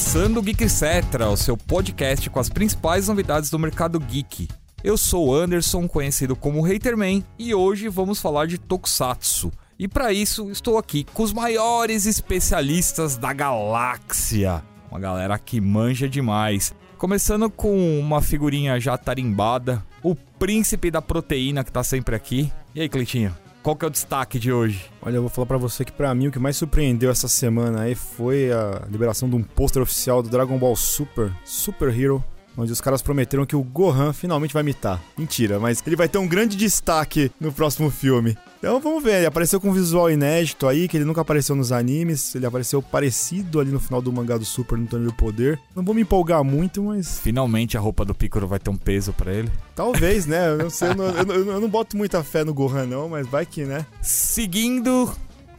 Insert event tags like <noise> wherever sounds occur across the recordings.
começando o Geek Cetra, o seu podcast com as principais novidades do mercado geek. Eu sou Anderson, conhecido como Haterman, e hoje vamos falar de Tokusatsu. E para isso, estou aqui com os maiores especialistas da galáxia. Uma galera que manja demais. Começando com uma figurinha já tarimbada, o príncipe da proteína que tá sempre aqui. E aí, Cleitinho? Qual que é o destaque de hoje? Olha, eu vou falar para você que para mim o que mais surpreendeu essa semana aí foi a liberação de um pôster oficial do Dragon Ball Super, Super Hero, onde os caras prometeram que o Gohan finalmente vai mitar. Mentira, mas ele vai ter um grande destaque no próximo filme. Então vamos ver, ele apareceu com um visual inédito aí, que ele nunca apareceu nos animes, ele apareceu parecido ali no final do mangá do Super no Torneio do Poder. Não vou me empolgar muito, mas... Finalmente a roupa do Piccolo vai ter um peso para ele? Talvez, né? Eu não sei, eu não, eu, eu, <laughs> eu não boto muita fé no Gohan não, mas vai que, né? Seguindo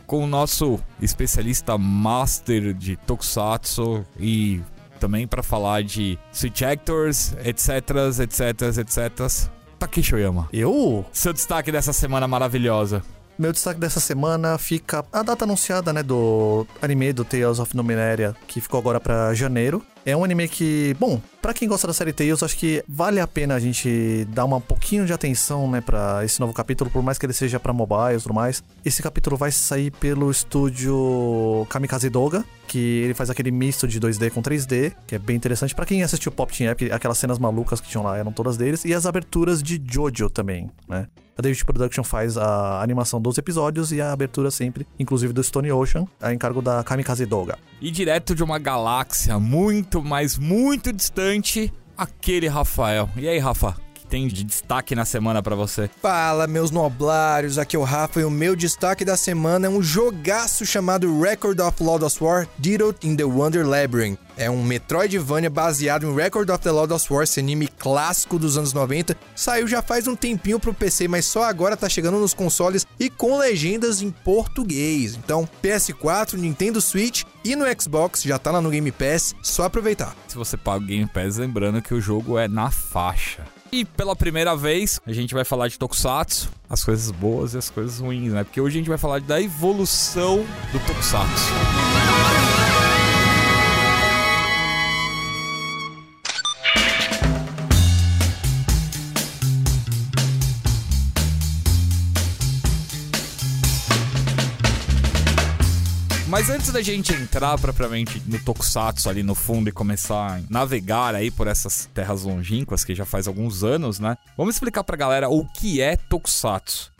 com o nosso especialista master de Tokusatsu e também para falar de Switch Actors, etc, etc, etc. Takeshi Oyama. Eu? Seu destaque dessa semana maravilhosa. Meu destaque dessa semana fica a data anunciada, né, do anime do Tales of Numenaria, que ficou agora para janeiro. É um anime que, bom, para quem gosta da série Tales, acho que vale a pena a gente dar um pouquinho de atenção, né, para esse novo capítulo, por mais que ele seja para mobile e tudo mais. Esse capítulo vai sair pelo estúdio Kamikaze Doga, que ele faz aquele misto de 2D com 3D, que é bem interessante. para quem assistiu Pop Team Epic, aquelas cenas malucas que tinham lá eram todas deles, e as aberturas de Jojo também, né? A David Production faz a animação dos episódios e a abertura sempre, inclusive do Stone Ocean, a encargo da Kamikaze Doga. E direto de uma galáxia muito, mas muito distante, aquele Rafael. E aí, Rafa? Que Tem de destaque na semana para você? Fala, meus noblários, aqui é o Rafa e o meu destaque da semana é um jogaço chamado Record of Lodoss War Diddled in the Wonder Labyrinth. É um Metroidvania baseado em Record of the Lodoss War, esse anime clássico dos anos 90. Saiu já faz um tempinho pro PC, mas só agora tá chegando nos consoles e com legendas em português. Então, PS4, Nintendo Switch e no Xbox, já tá lá no Game Pass, só aproveitar. Se você paga o Game Pass, lembrando que o jogo é na faixa. E pela primeira vez, a gente vai falar de Tokusatsu, as coisas boas e as coisas ruins, né? Porque hoje a gente vai falar da evolução do Tokusatsu. Mas antes da gente entrar propriamente no Tokusatsu ali no fundo e começar a navegar aí por essas terras longínquas que já faz alguns anos, né? Vamos explicar pra galera o que é Tokusatsu.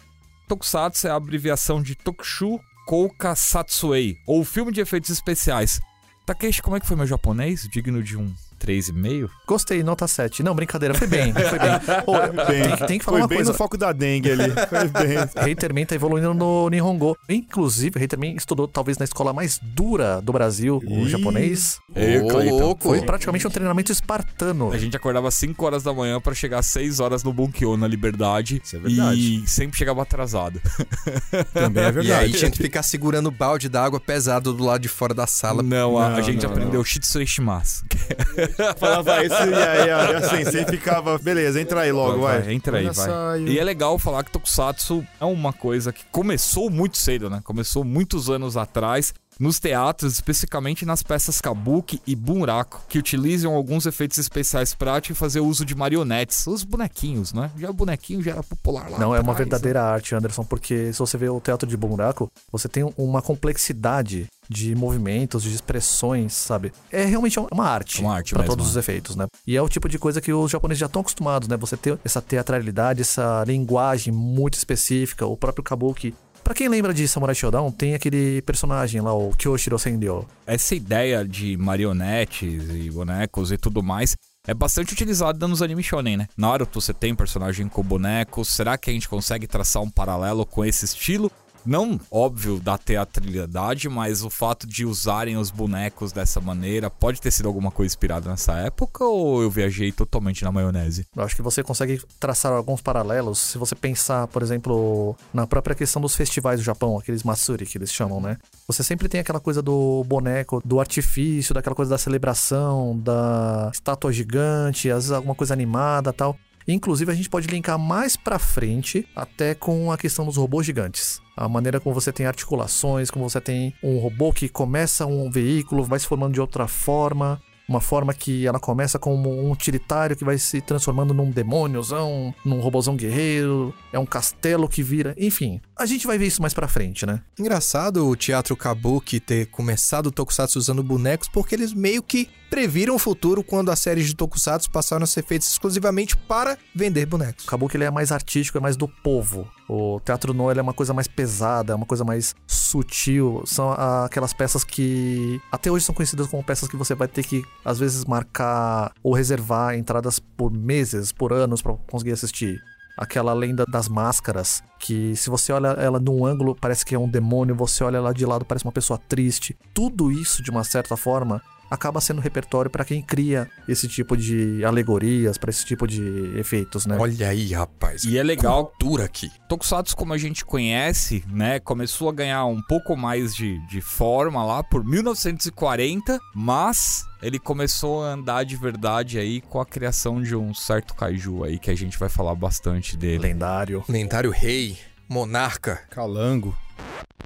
Tokusatsu é a abreviação de Tokushu Kouka Satsuei, ou filme de efeitos especiais. Takeshi, como é que foi meu japonês? Digno de um 3,5? Gostei, nota 7. Não, brincadeira, foi bem, foi bem. Ô, Bem, tem, tem que falar foi uma bem coisa. no foco da dengue ali. Foi bem. Haterman tá evoluindo no Nihongo. Inclusive, Haterman estudou talvez na escola mais dura do Brasil, o Ih. japonês. Ei, Cleiton. louco. Foi praticamente um treinamento espartano. A gente acordava às 5 horas da manhã pra chegar às 6 horas no Bunkyo, na Liberdade. Isso é verdade. E sempre chegava atrasado. <laughs> Também é E aí verdade. tinha que ficar segurando o balde d'água pesado do lado de fora da sala. Não, a, a Não, gente não, aprendeu Shitsui Shimasu. <laughs> <laughs> Falava isso e aí a, a sensei ficava, beleza, entra aí logo, vai. Vai, entra aí, Olha vai. E é legal falar que Tokusatsu é uma coisa que começou muito cedo, né? Começou muitos anos atrás. Nos teatros, especificamente nas peças kabuki e bunraku, que utilizam alguns efeitos especiais práticos e fazer uso de marionetes, os bonequinhos, né? Já o bonequinho já era popular lá. Não, é uma atrás, verdadeira arte, Anderson, porque se você vê o teatro de buraco, você tem uma complexidade de movimentos, de expressões, sabe? É realmente uma arte. Uma arte Pra mesmo, todos né? os efeitos, né? E é o tipo de coisa que os japoneses já estão acostumados, né? Você ter essa teatralidade, essa linguagem muito específica, o próprio kabuki. Pra quem lembra de Samurai Shodown, tem aquele personagem lá, o Kyoshiro Sendyo. essa ideia de marionetes e bonecos e tudo mais é bastante utilizada nos anime shonen, né? Naruto você tem personagem com bonecos, será que a gente consegue traçar um paralelo com esse estilo? Não, óbvio, da teatralidade, mas o fato de usarem os bonecos dessa maneira pode ter sido alguma coisa inspirada nessa época ou eu viajei totalmente na maionese? Eu acho que você consegue traçar alguns paralelos se você pensar, por exemplo, na própria questão dos festivais do Japão, aqueles Matsuri que eles chamam, né? Você sempre tem aquela coisa do boneco, do artifício, daquela coisa da celebração, da estátua gigante, às vezes alguma coisa animada tal. Inclusive, a gente pode linkar mais pra frente até com a questão dos robôs gigantes. A maneira como você tem articulações, como você tem um robô que começa um veículo, vai se formando de outra forma. Uma forma que ela começa como um utilitário que vai se transformando num demôniozão, num robôzão guerreiro, é um castelo que vira, enfim. A gente vai ver isso mais pra frente, né? Engraçado o teatro Kabuki ter começado o Tokusatsu usando bonecos, porque eles meio que previram o futuro quando as séries de Tokusatsu passaram a ser feitas exclusivamente para vender bonecos. O Kabuki ele é mais artístico, é mais do povo. O teatro no ele é uma coisa mais pesada, é uma coisa mais sutil. São aquelas peças que até hoje são conhecidas como peças que você vai ter que às vezes marcar ou reservar entradas por meses, por anos para conseguir assistir. Aquela lenda das máscaras, que se você olha ela num ângulo parece que é um demônio, você olha ela de lado parece uma pessoa triste. Tudo isso, de uma certa forma, acaba sendo repertório para quem cria esse tipo de alegorias, para esse tipo de efeitos, né? Olha aí, rapaz. E é legal Cultura aqui. Tokusatsu, como a gente conhece, né, começou a ganhar um pouco mais de, de forma lá por 1940, mas ele começou a andar de verdade aí com a criação de um certo kaiju aí que a gente vai falar bastante dele. Lendário. Lendário rei, monarca. Calango.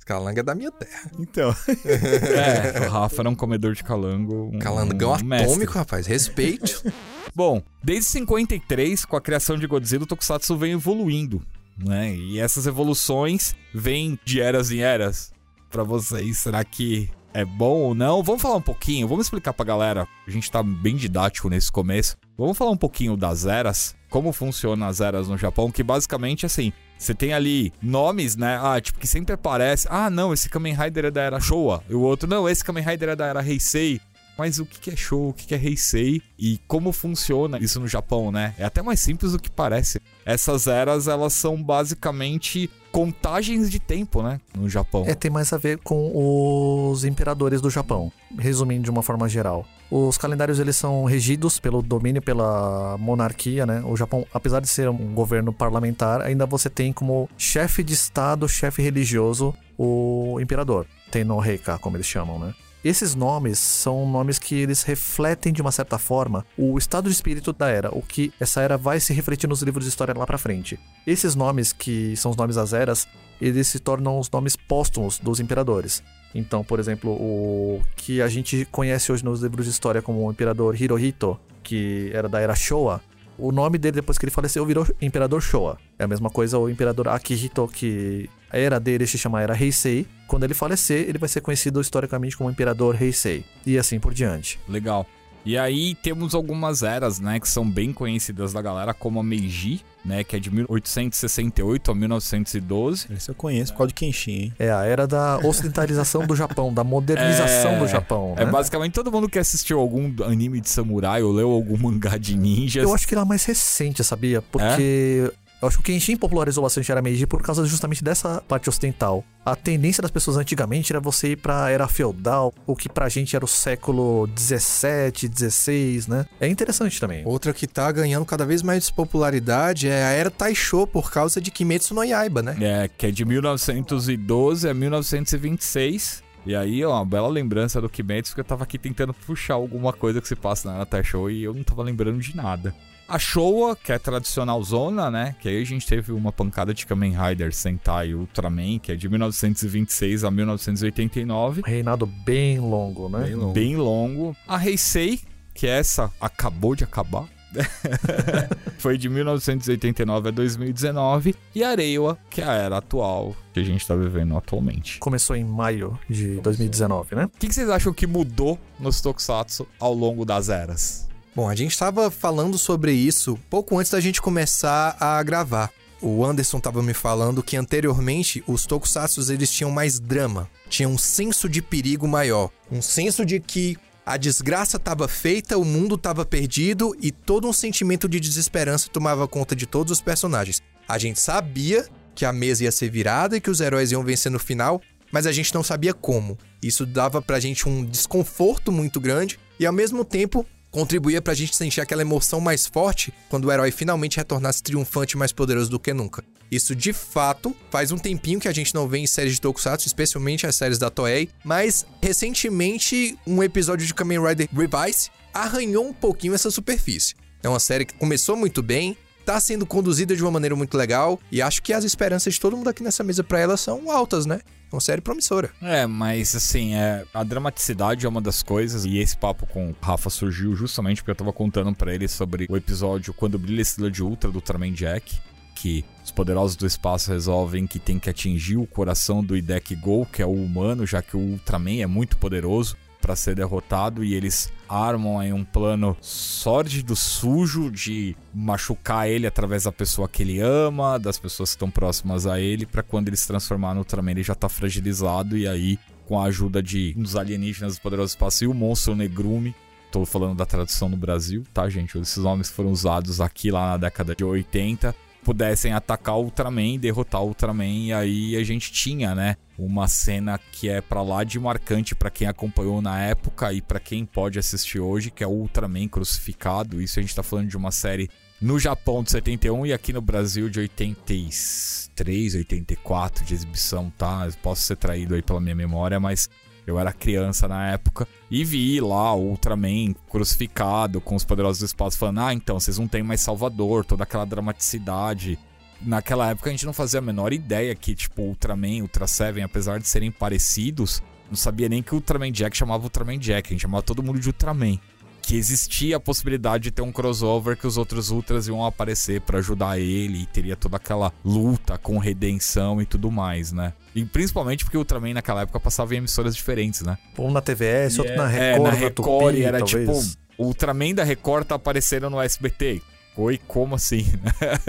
Calanga é da minha terra. Então, <laughs> É, <laughs> o Rafa era um comedor de calango. Um, Calangão um mestre. atômico, rapaz. Respeito. <laughs> Bom, desde 53, com a criação de Godzilla, o Tokusatsu vem evoluindo, né? E essas evoluções vêm de eras em eras. Pra vocês, será que é bom ou não? Vamos falar um pouquinho, vamos explicar pra galera. A gente tá bem didático nesse começo. Vamos falar um pouquinho das eras, como funcionam as eras no Japão, que basicamente assim, você tem ali nomes, né? Ah, tipo, que sempre aparece. Ah, não, esse Kamen Rider é da era Showa. E o outro, não, esse Kamen Rider é da era Heisei. Mas o que é Showa, o que é Heisei e como funciona isso no Japão, né? É até mais simples do que parece. Essas eras, elas são basicamente contagens de tempo, né? No Japão. É, tem mais a ver com os imperadores do Japão, resumindo de uma forma geral. Os calendários eles são regidos pelo domínio pela monarquia, né? O Japão, apesar de ser um governo parlamentar, ainda você tem como chefe de estado, chefe religioso, o imperador. Tem no Reika, como eles chamam, né? Esses nomes são nomes que eles refletem de uma certa forma o estado de espírito da era, o que essa era vai se refletir nos livros de história lá pra frente. Esses nomes que são os nomes das eras, eles se tornam os nomes póstumos dos imperadores. Então, por exemplo, o que a gente conhece hoje nos livros de história como o imperador Hirohito, que era da era Showa, o nome dele depois que ele faleceu virou Imperador Showa. É a mesma coisa o Imperador Akihito, que a era dele se chama Era Heisei. Quando ele falecer, ele vai ser conhecido historicamente como Imperador Heisei. E assim por diante. Legal. E aí temos algumas eras, né, que são bem conhecidas da galera, como a Meiji, né, que é de 1868 a 1912. esse eu conheço por causa de Kenshin, hein? É a era da ocidentalização do Japão, da modernização <laughs> É, do Japão. É né? basicamente todo mundo que assistiu algum anime de samurai ou leu algum mangá de ninjas. Eu acho que ela é mais recente, sabia? Porque eu acho que o Kenshin popularizou bastante a era Meiji por causa justamente dessa parte ocidental. A tendência das pessoas antigamente era você ir pra era feudal, o que pra gente era o século 17, 16, né? É interessante também. Outra que tá ganhando cada vez mais popularidade é a era Taisho por causa de Kimetsu no Yaiba, né? É, que é de 1912 a 1926. E aí, ó, uma bela lembrança do Kimetsu, que eu tava aqui tentando puxar alguma coisa que se passa na Show e eu não tava lembrando de nada. A Showa, que é tradicional zona, né? Que aí a gente teve uma pancada de Kamen Rider Sentai Ultraman, que é de 1926 a 1989. Reinado bem longo, né? Bem longo. Bem longo. A Heisei, que essa acabou de acabar. <laughs> Foi de 1989 a 2019. E a Reiwa, que é a era atual que a gente tá vivendo atualmente. Começou em maio de 2019, né? O que, que vocês acham que mudou nos Tokusatsu ao longo das eras? Bom, a gente estava falando sobre isso pouco antes da gente começar a gravar. O Anderson estava me falando que anteriormente os tokusatsu eles tinham mais drama, tinham um senso de perigo maior, um senso de que a desgraça estava feita, o mundo estava perdido e todo um sentimento de desesperança tomava conta de todos os personagens. A gente sabia que a mesa ia ser virada e que os heróis iam vencer no final, mas a gente não sabia como. Isso dava pra gente um desconforto muito grande e ao mesmo tempo contribuía pra gente sentir aquela emoção mais forte quando o herói finalmente retornasse triunfante e mais poderoso do que nunca. Isso de fato faz um tempinho que a gente não vê em séries de Tokusatsu, especialmente as séries da Toei, mas recentemente um episódio de Kamen Rider Revice arranhou um pouquinho essa superfície. É uma série que começou muito bem, tá sendo conduzida de uma maneira muito legal e acho que as esperanças de todo mundo aqui nessa mesa para ela são altas, né? É uma série promissora. É, mas assim, é, a dramaticidade é uma das coisas, e esse papo com o Rafa surgiu justamente porque eu tava contando para ele sobre o episódio Quando Brilha a Estrela de Ultra do Ultraman Jack, que os poderosos do espaço resolvem que tem que atingir o coração do Idek Go, que é o humano, já que o Ultraman é muito poderoso para ser derrotado e eles armam aí um plano sórdido, sujo de machucar ele através da pessoa que ele ama, das pessoas que estão próximas a ele, para quando ele se transformar no Ultraman ele já tá fragilizado e aí com a ajuda de uns alienígenas do poderoso espaço e o monstro Negrume Tô falando da tradução no Brasil, tá, gente? Esses nomes foram usados aqui lá na década de 80 pudessem atacar o Ultraman, derrotar o Ultraman, e aí a gente tinha, né, uma cena que é para lá de marcante para quem acompanhou na época e para quem pode assistir hoje, que é o Ultraman crucificado. Isso a gente tá falando de uma série no Japão de 71 e aqui no Brasil de 83, 84 de exibição, tá? posso ser traído aí pela minha memória, mas eu era criança na época e vi lá o Ultraman crucificado com os poderosos do espaço falando: "Ah, então vocês não têm mais Salvador", toda aquela dramaticidade. Naquela época a gente não fazia a menor ideia que tipo Ultraman, Ultra Seven, apesar de serem parecidos, não sabia nem que o Ultraman Jack chamava Ultraman Jack, a gente chamava todo mundo de Ultraman que existia a possibilidade de ter um crossover que os outros Ultras iam aparecer para ajudar ele e teria toda aquela luta com redenção e tudo mais, né? E principalmente porque o Ultraman naquela época passava em emissoras diferentes, né? Um na TVS, outro na é, Record, na na Record Tupi, era talvez. tipo, o Ultraman da Record tá aparecendo no SBT. Oi, como assim?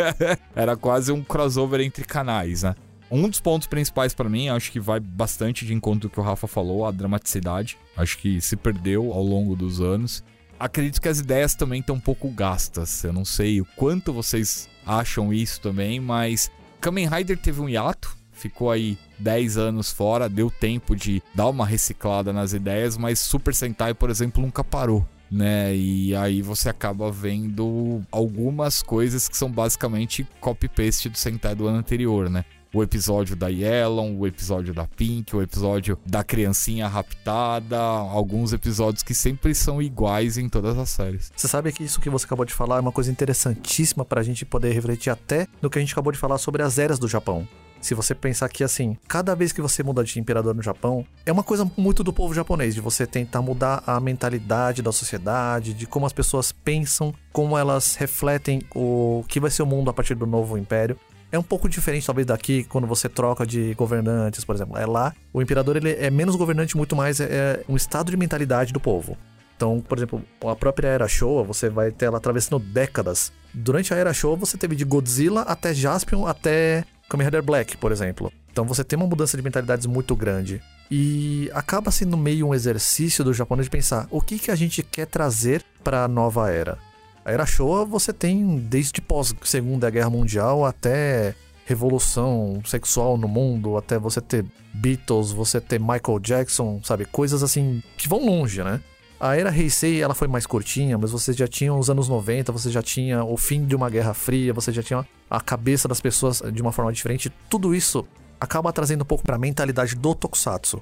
<laughs> era quase um crossover entre canais, né? Um dos pontos principais para mim, acho que vai bastante de encontro que o Rafa falou, a dramaticidade. Acho que se perdeu ao longo dos anos acredito que as ideias também estão um pouco gastas. Eu não sei o quanto vocês acham isso também, mas Kamen Rider teve um hiato, ficou aí 10 anos fora, deu tempo de dar uma reciclada nas ideias, mas Super Sentai, por exemplo, nunca parou. Né? E aí você acaba vendo algumas coisas que são basicamente copy-paste do Sentai do ano anterior, né? O episódio da Yellow, o episódio da Pink, o episódio da criancinha raptada, alguns episódios que sempre são iguais em todas as séries. Você sabe que isso que você acabou de falar é uma coisa interessantíssima pra gente poder refletir até no que a gente acabou de falar sobre as eras do Japão. Se você pensar que, assim, cada vez que você muda de imperador no Japão, é uma coisa muito do povo japonês, de você tentar mudar a mentalidade da sociedade, de como as pessoas pensam, como elas refletem o que vai ser o mundo a partir do novo império é um pouco diferente, talvez, daqui, quando você troca de governantes, por exemplo. É lá, o imperador ele é menos governante, muito mais é, é um estado de mentalidade do povo. Então, por exemplo, a própria Era Showa, você vai ter ela atravessando décadas. Durante a Era Showa, você teve de Godzilla até Jaspion, até Kamen Rider Black, por exemplo. Então você tem uma mudança de mentalidades muito grande. E acaba sendo meio um exercício do japonês de pensar o que, que a gente quer trazer para a nova era. A Era Showa você tem desde pós Segunda Guerra Mundial até revolução sexual no mundo, até você ter Beatles, você ter Michael Jackson, sabe? Coisas assim que vão longe, né? A era Heisei, ela foi mais curtinha, mas você já tinha os anos 90, você já tinha o fim de uma guerra fria, você já tinha a cabeça das pessoas de uma forma diferente. Tudo isso acaba trazendo um pouco para a mentalidade do Tokusatsu.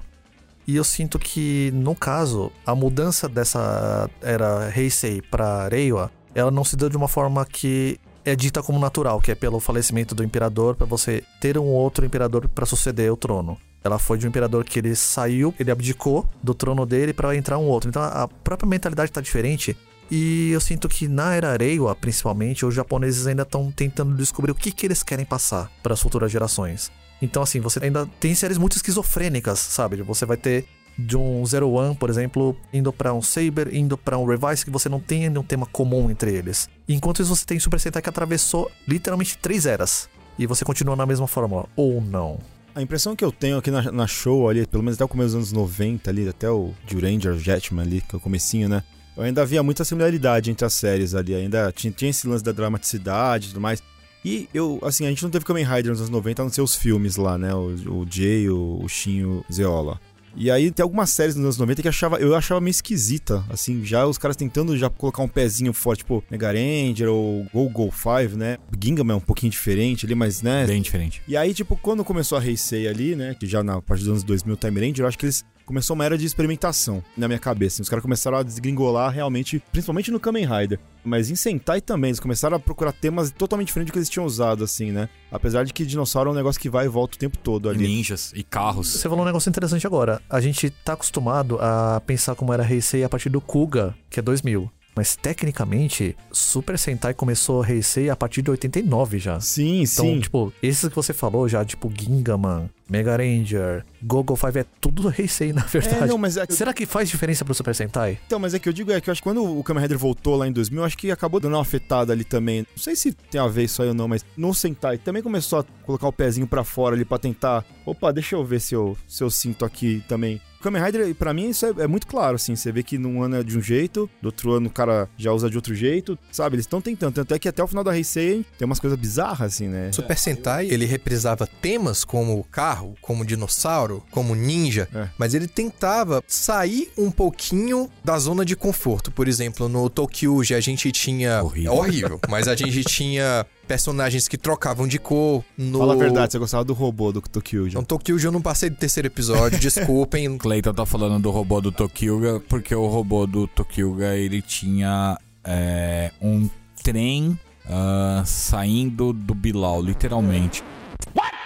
E eu sinto que, no caso, a mudança dessa era Heisei para Reiwa ela não se deu de uma forma que é dita como natural, que é pelo falecimento do imperador para você ter um outro imperador para suceder o trono. Ela foi de um imperador que ele saiu, ele abdicou do trono dele para entrar um outro. Então a própria mentalidade está diferente. E eu sinto que na era Reiwa, principalmente, os japoneses ainda estão tentando descobrir o que, que eles querem passar para as futuras gerações. Então, assim, você ainda tem séries muito esquizofrênicas, sabe? Você vai ter de um Zero One, por exemplo, indo para um Saber, indo para um Revise, que você não tem um tema comum entre eles. Enquanto isso, você tem Super Sentai que atravessou literalmente três eras. E você continua na mesma fórmula, ou não. A impressão que eu tenho aqui na, na, show ali, pelo menos até o começo dos anos 90 ali, até o Duranger Jetman ali, que é o comecinho, né? Eu ainda havia muita similaridade entre as séries ali, ainda tinha, tinha esse lance da dramaticidade e tudo mais. E eu, assim, a gente não teve Kamen Rider nos anos 90, a não ser os filmes lá, né? O, o Jay, o, o Shin o Zeola. E aí tem algumas séries nos anos 90 que achava, eu achava meio esquisita, assim, já os caras tentando já colocar um pezinho forte, tipo Mega Ranger ou Go Go 5, né? Gingham é um pouquinho diferente ali, mas, né? Bem diferente. E aí, tipo, quando começou a Heisei ali, né, que já na parte dos anos 2000 Time Ranger, eu acho que eles começou uma era de experimentação na minha cabeça. Os caras começaram a desgringolar realmente, principalmente no Kamen Rider. Mas em Sentai também, eles começaram a procurar temas totalmente diferentes do que eles tinham usado, assim, né? Apesar de que dinossauro é um negócio que vai e volta o tempo todo ali. Ninjas e carros. Você falou um negócio interessante agora. A gente tá acostumado a pensar como era Heisei a partir do Kuga, que é 2000. Mas tecnicamente, Super Sentai começou a Heisei a partir de 89 já. Sim, Então, sim. tipo, esses que você falou já, tipo Gingaman, Mega Ranger, Gogo 5 é tudo <laughs> Heisei, na verdade. É, não, mas é, Será que faz diferença pro Super Sentai? então, mas é que eu digo é que eu acho que quando o Kamen Rider voltou lá em 2000, eu acho que acabou dando uma afetada ali também. Não sei se tem a ver isso aí ou não, mas no Sentai também começou a colocar o pezinho pra fora ali pra tentar. Opa, deixa eu ver se eu, se eu sinto aqui também. O Kamen Rider, pra mim, isso é, é muito claro, assim. Você vê que num ano é de um jeito, do outro ano o cara já usa de outro jeito, sabe? Eles estão tentando. Tanto é que até o final da Heisei tem umas coisas bizarras, assim, né? Super Sentai, ele reprisava temas como carro, como dinossauro, como ninja, É. mas ele tentava sair um pouquinho da zona de conforto. Por exemplo, no Tokyuji a gente tinha... Horrível. É horrível, mas a gente <laughs> tinha personagens que trocavam de cor. No... Fala a verdade, você gostava do robô do Tokyo No Tokyuji eu não passei do terceiro episódio, <laughs> desculpem. Cleiton tá falando do robô do Tokyuga, porque o robô do Tokyuga, ele tinha é, um trem ah, saindo do Bilal, literalmente.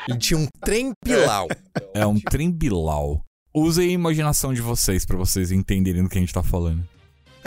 Ele tinha um trem pilau. É um trem Bilal. Usem a imaginação de vocês pra vocês entenderem do que a gente tá falando.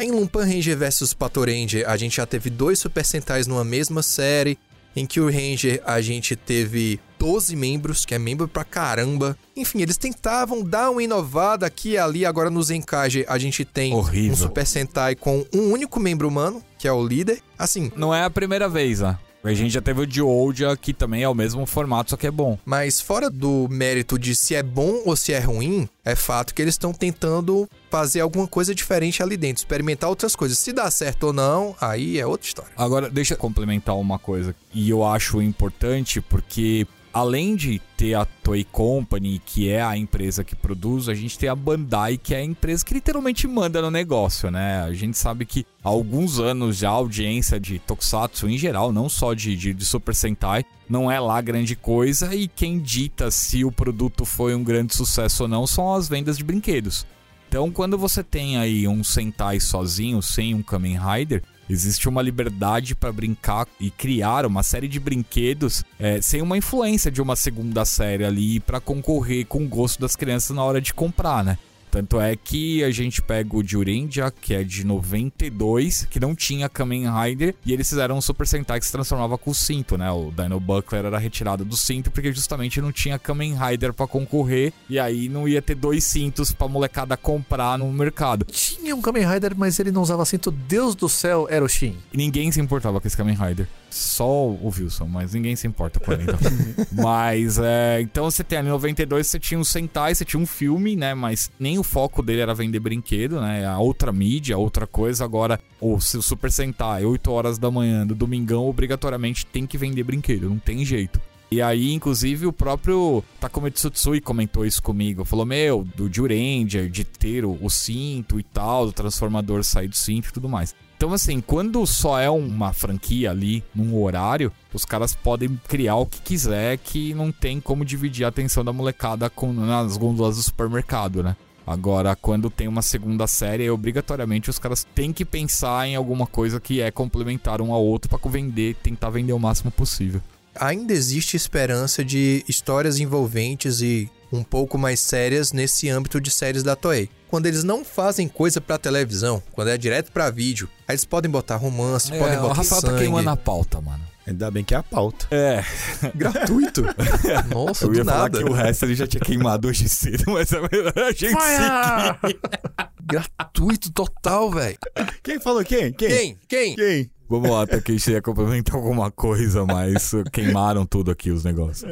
Em Lumpan Ranger vs Pato Ranger, a gente já teve dois Super Sentais numa mesma série. Em Kill Ranger, a gente teve 12 membros, que é membro pra caramba. Enfim, eles tentavam dar uma inovada aqui e ali. Agora no Zenkage, a gente tem Horrível. um Super Sentai com um único membro humano, que é o líder. Assim, Não é a primeira vez, né? A gente já teve o Geoldia, que também é o mesmo formato, só que é bom. Mas fora do mérito de se é bom ou se é ruim, é fato que eles estão tentando fazer alguma coisa diferente ali dentro, experimentar outras coisas. Se dá certo ou não, aí é outra história. Agora, deixa eu complementar uma coisa. E eu acho importante porque, além de ter a Toy Company, que é a empresa que produz, a gente tem a Bandai, que é a empresa que literalmente manda no negócio, né? A gente sabe que há alguns anos já a audiência de Tokusatsu em geral, não só de, de, de Super Sentai, não é lá grande coisa. E quem dita se o produto foi um grande sucesso ou não são as vendas de brinquedos. Então, quando você tem aí um Sentai sozinho, sem um Kamen Rider, existe uma liberdade para brincar e criar uma série de brinquedos é, sem uma influência de uma segunda série ali para concorrer com o gosto das crianças na hora de comprar, né? Tanto é que a gente pega o Jurendia, que é de 92, que não tinha Kamen Rider, e eles fizeram um Super Sentai que se transformava com o cinto, né? O Dino Buckler era retirado do cinto porque justamente não tinha Kamen Rider pra concorrer, e aí não ia ter dois cintos pra molecada comprar no mercado. Tinha um Kamen Rider, mas ele não usava cinto. Deus do céu, era o Shin. E ninguém se importava com esse Kamen Rider. Só o Wilson, mas ninguém se importa com ele, então. <laughs> mas, é, então você tem ali em 92, você tinha um Sentai, você tinha um filme, né? Mas nem o foco dele era vender brinquedo, né? A outra mídia, outra coisa. Agora, o seu Super Sentai, 8 horas da manhã, do domingão, obrigatoriamente tem que vender brinquedo, não tem jeito. E aí, inclusive, o próprio Takumetsu Tsui comentou isso comigo. Falou, meu, do Juranger, de ter o, o cinto e tal, do transformador sair do cinto e tudo mais. Então, assim, quando só é uma franquia ali, num horário, os caras podem criar o que quiser, que não tem como dividir a atenção da molecada com, nas gôndolas do supermercado, né? Agora, quando tem uma segunda série, obrigatoriamente os caras têm que pensar em alguma coisa que é complementar um ao outro pra vender, tentar vender o máximo possível. Ainda existe esperança de histórias envolventes e um pouco mais sérias nesse âmbito de séries da Toei. Quando eles não fazem coisa pra televisão, quando é direto pra vídeo, aí eles podem botar romance, podem É, o botar Rafael tá queimando a pauta, mano. Ainda bem que é a pauta. É, <laughs> Gratuito. Nossa, eu ia do falar nada. que o resto ele já tinha queimado hoje cedo, mas é melhor a gente seguir. Gratuito total, velho. Quem falou quem? Quem? Quem? Quem? Quem? Vamos lá, até que a gente ia complementar alguma coisa, mas queimaram tudo aqui os negócios.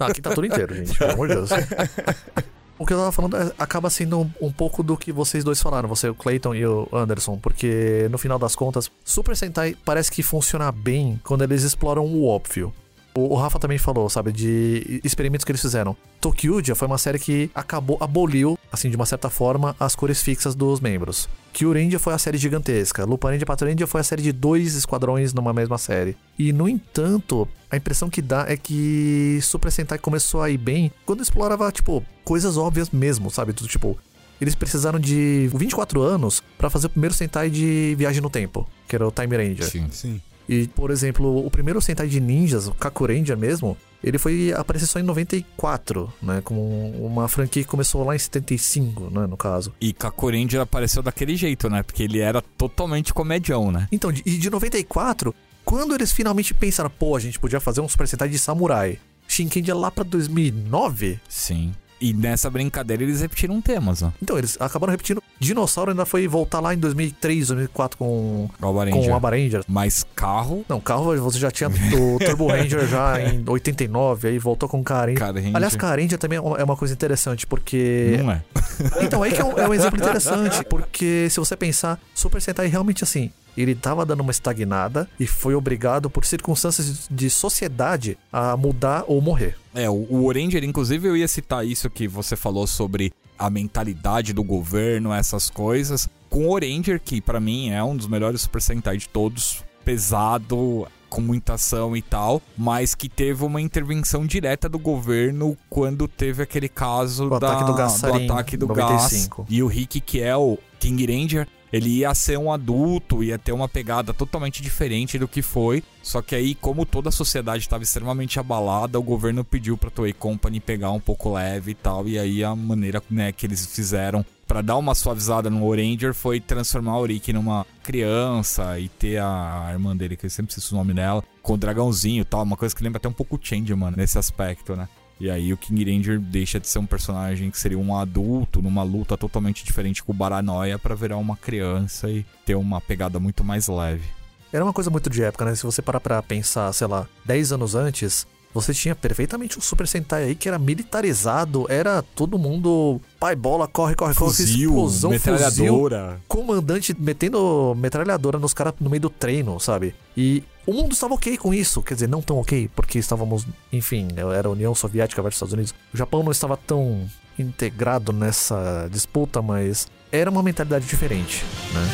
Não, aqui tá tudo inteiro, gente. Pelo amor de Deus. <laughs> O que eu tava falando é- acaba sendo um, um pouco do que vocês dois falaram, você, o Clayton e o Anderson, porque no final das contas, Super Sentai parece que funciona bem quando eles exploram o óbvio. O, o Rafa também falou, sabe, de experimentos que eles fizeram. Tokyuja foi uma série que acabou, aboliu, assim, de uma certa forma, as cores fixas dos membros. Kyurendia foi a série gigantesca. Luparendia e Patorendia foi a série de dois esquadrões numa mesma série. E, no entanto, a impressão que dá é que Super Sentai começou a ir bem quando explorava, tipo, coisas óbvias mesmo, sabe? Tudo, tipo, eles precisaram de 24 anos para fazer o primeiro Sentai de viagem no tempo, que era o Time Ranger. Sim. Sim. E, por exemplo, o primeiro Sentai de ninjas, o Kaku Ranger mesmo, ele foi aparecer só em 94, né? Como uma franquia que começou lá em 75, né? No caso. E Kakurendia apareceu daquele jeito, né? Porque ele era totalmente comedião, né? Então, e de 94, quando eles finalmente pensaram, pô, a gente podia fazer um Super Sentai de samurai. Shinkendi é lá pra 2009. Sim. E nessa brincadeira eles repetiram temas, ó. Então, eles acabaram repetindo. Dinossauro ainda foi voltar lá em 2003, 2004 com, com o. Aba Ranger. Mas carro, Não, carro você já tinha o Turbo <laughs> Ranger já em 89, aí voltou com o Carendia. Aliás, Carendia também é uma coisa interessante, porque. não é. <laughs> Então, aí que é um, é um exemplo <laughs> interessante, porque se você pensar, Super Sentai realmente assim. Ele tava dando uma estagnada e foi obrigado, por circunstâncias de sociedade, a mudar ou morrer. É, o, o Oranger, inclusive, eu ia citar isso que você falou sobre a mentalidade do governo, essas coisas. Com o Oranger, que pra mim é um dos melhores Super Sentai de todos, pesado, com muita ação e tal, mas que teve uma intervenção direta do governo quando teve aquele caso O da, ataque do Gassarin, ataque do 95. gás. E o Rick, que é o King Ranger, ele ia ser um adulto, ia ter uma pegada totalmente diferente do que foi. Só que aí, como toda a sociedade estava extremamente abalada, o governo pediu pra Toei Company pegar um pouco leve e tal. E aí a maneira né, que eles fizeram pra dar uma suavizada no Oranger foi transformar o Rick numa criança e ter a irmã dele, que eu sempre esqueço o nome dela, com o dragãozinho e tal. Uma coisa que lembra até um pouco o Change, mano, nesse aspecto, né? E aí o King Ranger deixa de ser um personagem que seria um adulto numa luta totalmente diferente com o Baranoia pra virar uma criança e ter uma pegada muito mais leve. Era uma coisa muito de época, né? Se você parar pra pensar, sei lá, 10 anos antes, você tinha perfeitamente um Super Sentai aí que era militarizado, era todo mundo pai bola, corre, corre, corre, Fuzil, explosão, fuzil, metralhadora. comandante metendo metralhadora nos caras no meio do treino, sabe? E o mundo estava ok com isso, quer dizer, não tão ok, porque estávamos, enfim, era União Soviética versus Estados Unidos. O Japão não estava tão integrado nessa disputa, mas era uma mentalidade diferente, né?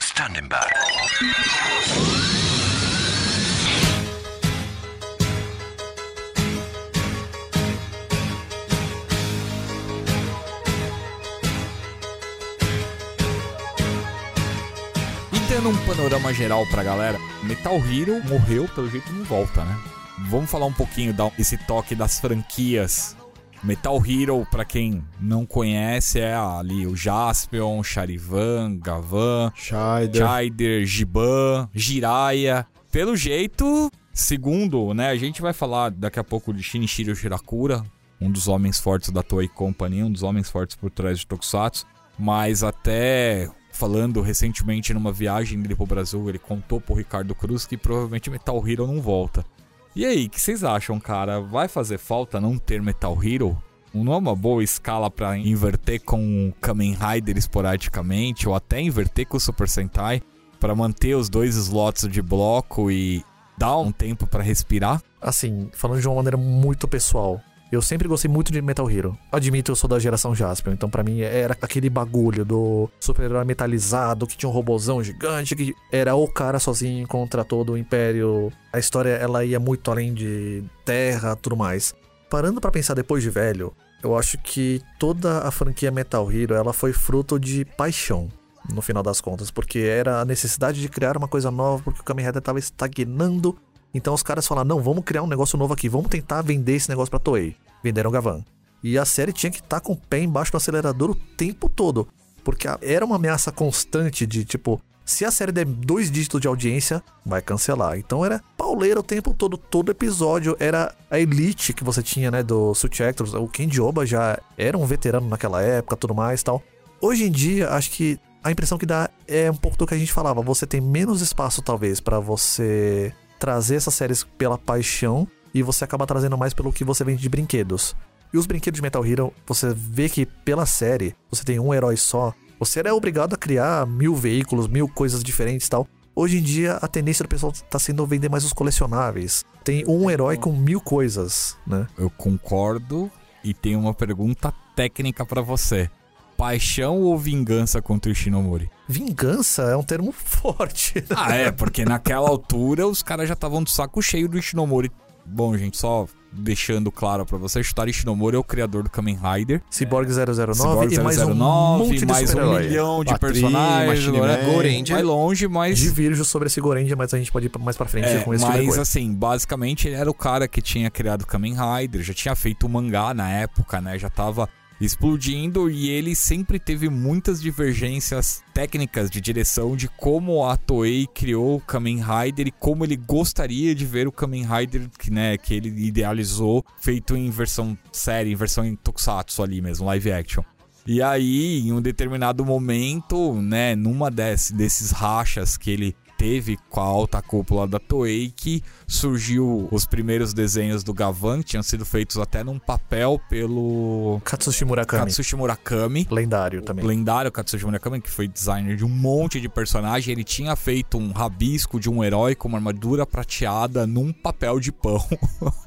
Standing by. Dando um panorama geral pra galera, Metal Hero morreu, pelo jeito não volta, né? Vamos falar um pouquinho, dar esse toque das franquias. Metal Hero, pra quem não conhece, é ali o Jaspion, Charivan, Gavan, Scheider. Scheider, Giban, Jiraiya. Pelo jeito, segundo, né, a gente vai falar daqui a pouco de Shinichiro Shirakura, um dos homens fortes da Toei Company, um dos homens fortes por trás de Tokusatsu, mas até falando recentemente numa viagem dele pro Brasil, ele contou pro Ricardo Cruz que provavelmente Metal Hero não volta. E aí, o que vocês acham, cara? Vai fazer falta não ter Metal Hero? Não é uma boa escala pra inverter com o Kamen Rider esporadicamente, ou até inverter com o Super Sentai, pra manter os dois slots de bloco e dar um tempo pra respirar? Assim, falando de uma maneira muito pessoal, eu sempre gostei muito de Metal Hero. Admito, eu sou da geração Jaspion, então pra mim era aquele bagulho do super-herói metalizado, que tinha um robozão gigante, que era o cara sozinho contra todo o Império. A história, ela ia muito além de terra, tudo mais. Parando pra pensar depois de velho, eu acho que toda a franquia Metal Hero, ela foi fruto de paixão. No final das contas, porque era a necessidade de criar uma coisa nova, porque o Kamen Rider tava estagnando então os caras falaram: não, vamos criar um negócio novo aqui, vamos tentar vender esse negócio pra Toei. Venderam o Gavan. E a série tinha que estar com o pé embaixo do acelerador o tempo todo. Porque era uma ameaça constante de tipo. Se a série der dois dígitos de audiência, vai cancelar. Então era pauleira o tempo todo. Todo episódio era a elite que você tinha, né? Do Suit Actors. O Ken Oba já era um veterano naquela época, tudo mais tal. Hoje em dia, acho que a impressão que dá é um pouco do que a gente falava. Você tem menos espaço, talvez, pra você trazer essas séries pela paixão e você acaba trazendo mais pelo que você vende de brinquedos. E os brinquedos de Metal Hero, você vê que pela série você tem um herói só, Você era obrigado a criar mil veículos, mil coisas diferentes e tal. Hoje em dia, a tendência do pessoal tá sendo vender mais os colecionáveis. Tem um herói com mil coisas, né? Eu concordo e tenho uma pergunta técnica pra você. Paixão ou vingança contra o Ishinomori? Vingança é um termo <laughs> forte. né? Ah, é, porque naquela altura os caras já estavam do saco cheio do Ishinomori. Bom, gente, só deixando claro pra vocês, Shutaro Ishinomori é o criador do Kamen Rider. Cyborg 009 Cyborg e mais um 009, monte de mais um milhão de Patrinho, personagens. Man. Gorendia. Vai longe, mas... Divirjo sobre esse Gorendia, mas a gente pode ir mais pra frente É, com esse mas assim, basicamente ele era o cara que tinha criado Kamen Rider, já tinha feito o mangá na época, né? Já tava explodindo e ele sempre teve muitas divergências técnicas de direção de como a Toei criou o Kamen Rider e como ele gostaria de ver o Kamen Rider que, né, que ele idealizou, feito em versão série, em versão em tokusatsu ali mesmo, live action. E aí, em um determinado momento, né, numa desse, desses rachas que ele teve com a alta cúpula da Toei, que surgiu os primeiros desenhos do Gavan, que tinham sido feitos até num papel pelo Katsushi Murakami. Katsushi Murakami. Lendário também. Lendário Katsushi Murakami, que foi designer de um monte de personagem, ele tinha feito um rabisco de um herói com uma armadura prateada num papel de pão.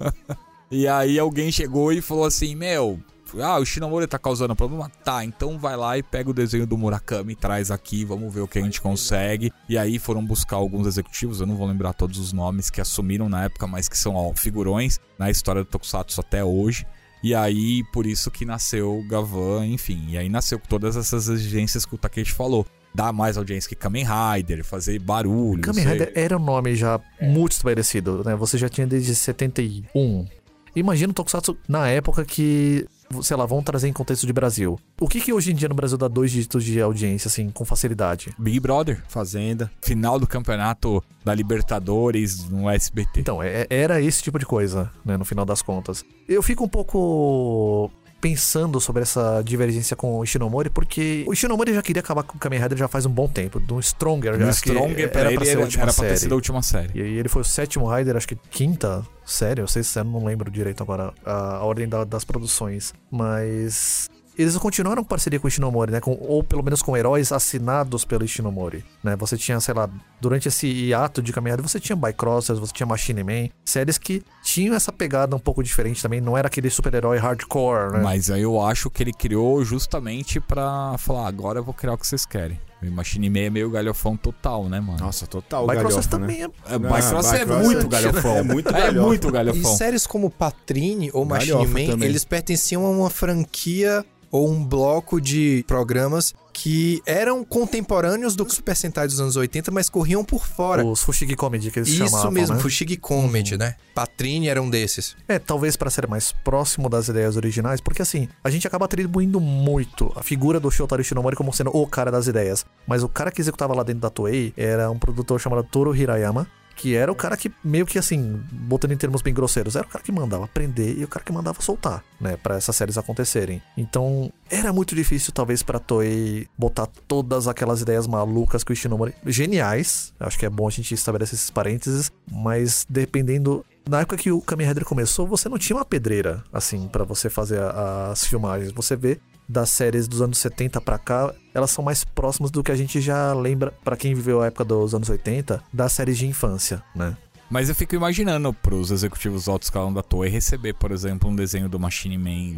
<laughs> e aí alguém chegou e falou assim: Meu, ah, o Shinomori tá causando problema? Tá, então vai lá e pega o desenho do Murakami e traz aqui, vamos ver o que a gente consegue. E aí foram buscar alguns executivos, eu não vou lembrar todos os nomes que assumiram na época, mas que são ó, figurões na história do Tokusatsu até hoje. E aí, por isso que nasceu o Gavan, enfim. E aí nasceu com todas essas exigências que o Takeshi falou. Dar mais audiência que Kamen Rider, fazer barulho. Kamen Rider era um nome já muito estabelecido, né? Você já tinha desde 71. Imagina o Tokusatsu na época que, sei lá, vamos trazer em contexto de Brasil. O que que hoje em dia no Brasil dá dois dígitos de audiência, assim, com facilidade? Big Brother. Fazenda. Final do campeonato da Libertadores no SBT. Então, é- era esse tipo de coisa, né, no final das contas. Eu fico um pouco pensando sobre essa divergência com o Ishinomori, porque o Ishinomori já queria acabar com o Kamen Rider já faz um bom tempo, do Stronger, que Stronger, pra era ele pra ser a última era pra ter série. sido a última série. E aí ele foi o sétimo Rider, acho que quinta série, eu sei se eu não lembro direito agora a, a ordem da- das produções. Mas eles continuaram com parceria com o Ishinomori, né? Com, ou pelo menos com heróis assinados pelo Ishinomori, né? Você tinha, sei lá, durante esse hiato de caminhada, você tinha Bycrossers, você tinha Machine Man, séries que tinham essa pegada um pouco diferente também, não era aquele super-herói hardcore, né? Mas aí eu acho que ele criou justamente pra falar, agora eu vou criar o que vocês querem. Machine Man é meio galhofão total, né, mano? Nossa, total Bycrossers né? também é É, Não, Bycross é Bycross muito é- galhofão. é muito <laughs> É galhofa. muito E galhofão. séries como Patrine ou Machine Man, também. eles pertenciam a uma franquia ou um bloco de programas que eram contemporâneos do Super Sentai dos anos 80, mas corriam por fora. os Fushigi Comedy que eles Isso chamavam, mesmo, né? Fushigi Comedy, né? Patrine era um desses. É, talvez para ser mais próximo das ideias originais, porque assim, a gente acaba atribuindo muito a figura do Shotaro Shinomori como sendo o cara das ideias. Mas o cara que executava lá dentro da Toei era um produtor chamado Toru Hirayama, que era o cara que, meio que assim, botando em termos bem grosseiros, era o cara que mandava prender e o cara que mandava soltar, né, Pra essas séries acontecerem. Então, era muito difícil, talvez, pra Toei botar todas aquelas ideias malucas que o Ishinomori. Geniais, acho que é bom a gente estabelecer esses parênteses, mas dependendo. Na época que o Kamen Rider começou, você não tinha uma pedreira, assim, pra você fazer a- as filmagens. Você vê das séries dos anos 70 pra cá, elas são mais próximas do que a gente já lembra, pra quem viveu a época dos anos 80, das séries de infância, né? Mas eu fico imaginando pros executivos do alto escalão da Toei receber, por exemplo, um desenho do Machine Man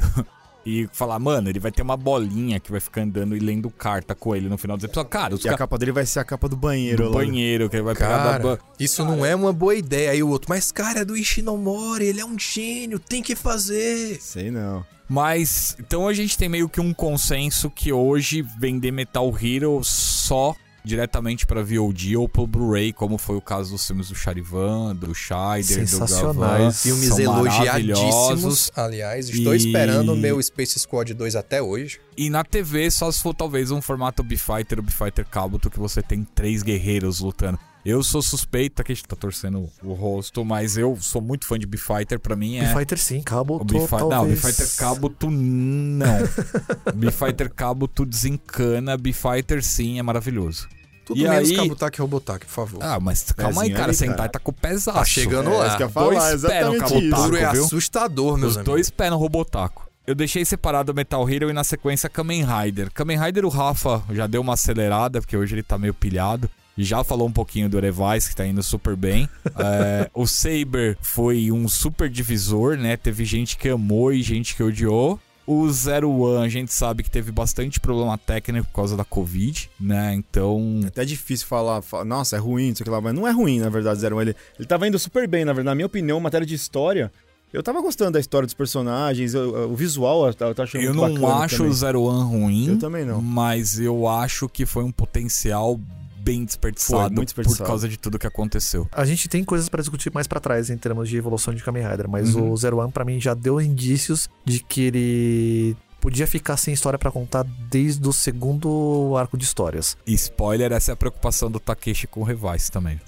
e falar, mano, ele vai ter uma bolinha que vai ficar andando e lendo carta com ele no final dos episódios. Cara, os E a caras capa dele vai ser a capa do banheiro. do lá. banheiro que ele vai pegar da Cara, isso não é uma boa ideia. Aí o outro, mas cara, é do Ishinomori, ele é um gênio, tem que fazer. Sei não. Mas, então a gente tem meio que um consenso que hoje vender Metal Hero só diretamente pra VOD ou pro Blu-ray, como foi o caso dos filmes do Charivan, do Scheider, do Gavan. Sensacionais. Filmes São elogiadíssimos, aliás. Estou E- esperando o meu Space Squad 2 até hoje. E na TV, só se for talvez um formato B-Fighter ou B-Fighter Kabuto, que você tem três guerreiros lutando. Eu sou suspeito, aqui a gente tá torcendo o rosto, mas eu sou muito fã de B-Fighter, pra mim é... B-Fighter sim, Cabo O Bifi- Não. B-Fighter Kabuto não. <laughs> B-Fighter Kabuto desencana, B-Fighter sim é maravilhoso. Tudo E menos aí- Kabutaki e Robotaki, por favor. Ah, mas calma aí, Pezinho cara, ali, Sentai cara. tá com pesaço. Tá chegando É, lá. que eu ia Dois falar, pés no. Puro é viu? assustador, meus Os amigos. dois pés no Robotaco. eu deixei separado Metal Hero e na sequência Kamen Rider. Kamen Rider o Rafa já deu uma acelerada, porque hoje ele tá meio pilhado. E já falou um pouquinho do Revice, que tá indo super bem. <laughs> é, o Saber foi um super divisor, né? Teve gente que amou e gente que odiou. O Zero One, a gente sabe que teve bastante problema técnico por causa da Covid, né? Então. É até difícil falar, nossa, é ruim, isso aqui lá, mas não é ruim, na verdade, Zero One. Ele, ele tava indo super bem, na verdade. Na minha opinião, matéria de história, eu tava gostando da história dos personagens, o, o visual eu tava achando Eu não acho também. o Zero One ruim. Eu também não. Mas eu acho que foi um potencial bem desperdiçado, Foi, muito desperdiçado. por causa de tudo que aconteceu. A gente tem coisas pra discutir mais pra trás em termos de evolução de Kamen Rider, mas Uhum. o Zero One pra mim já deu indícios de que ele podia ficar sem história pra contar desde o segundo arco de histórias. E spoiler, essa é a preocupação do Takeshi com o Revice também. <laughs>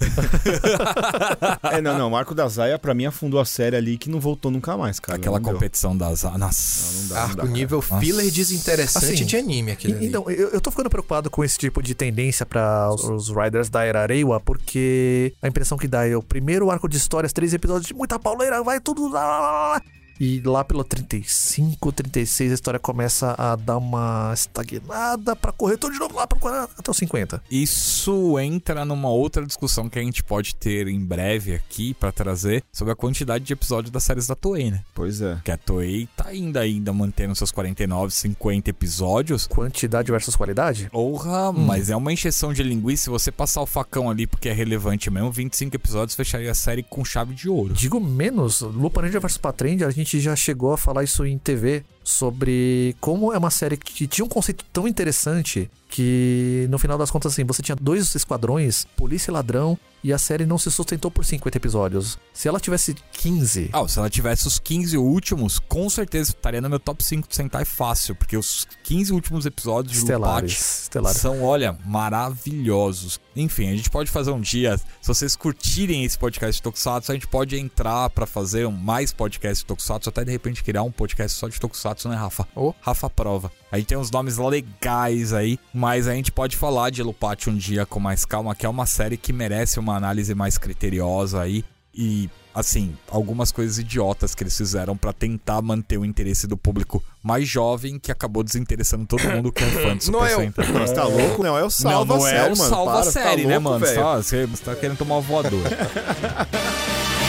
É, não, não. O Arco da Zaya, pra mim, afundou a série ali que não voltou nunca mais, cara. Aquela Não deu. competição das. Nossa. Não, não dá, não Arco dá, cara. nível Nossa. filler desinteressante Assim, de anime ali. Então, eu, eu tô ficando preocupado com esse tipo de tendência pra os, os Riders da Era Reiwa, porque a impressão que dá é o primeiro arco de histórias, três episódios de muita pauleira, vai tudo lá, lá, lá, lá. E lá pelo 35, 36, a história começa a dar uma estagnada pra correr tudo de novo lá pro 40, até os 50. Isso entra numa outra discussão que a gente pode ter em breve aqui pra trazer sobre a quantidade de episódios das séries da Toei, né? Pois é. Que a Toei tá ainda ainda mantendo seus 49, 50 episódios. Quantidade versus qualidade? Porra, mas é uma encheção de linguiça. Se você passar o facão ali porque é relevante mesmo, 25 episódios fecharia a série com chave de ouro. Digo menos, Lupin Ninja vs Patrand, a gente já chegou a falar isso em TV sobre como é uma série que tinha um conceito tão interessante que no final das contas assim, você tinha dois esquadrões, polícia e ladrão, e a série não se sustentou por 50 episódios. Se ela tivesse 15, Ah, se ela tivesse os 15 últimos, com certeza estaria no meu top 5 de Sentai fácil, porque os 15 últimos episódios de estelares, Lupate estelares. são, olha, maravilhosos. Enfim, a gente pode fazer um dia, se vocês curtirem esse podcast de Tokusatsu, a gente pode entrar pra fazer mais podcast de Tokusatsu, até de repente criar um podcast só de Tokusatsu, né, Rafa? Oh. Rafa prova. A gente tem uns nomes legais aí, mas a gente pode falar de Lupate um dia com mais calma, que é uma série que merece uma análise mais criteriosa aí. E, assim, algumas coisas idiotas que eles fizeram pra tentar manter o interesse do público mais jovem, que acabou desinteressando todo mundo que é fã de <coughs> Super. Sentai. Não, você tá louco? Não, é o salva não, não é série, o mano. salva Para, tá né, louco, mano? Você tá, você, tá querendo tomar uma <laughs>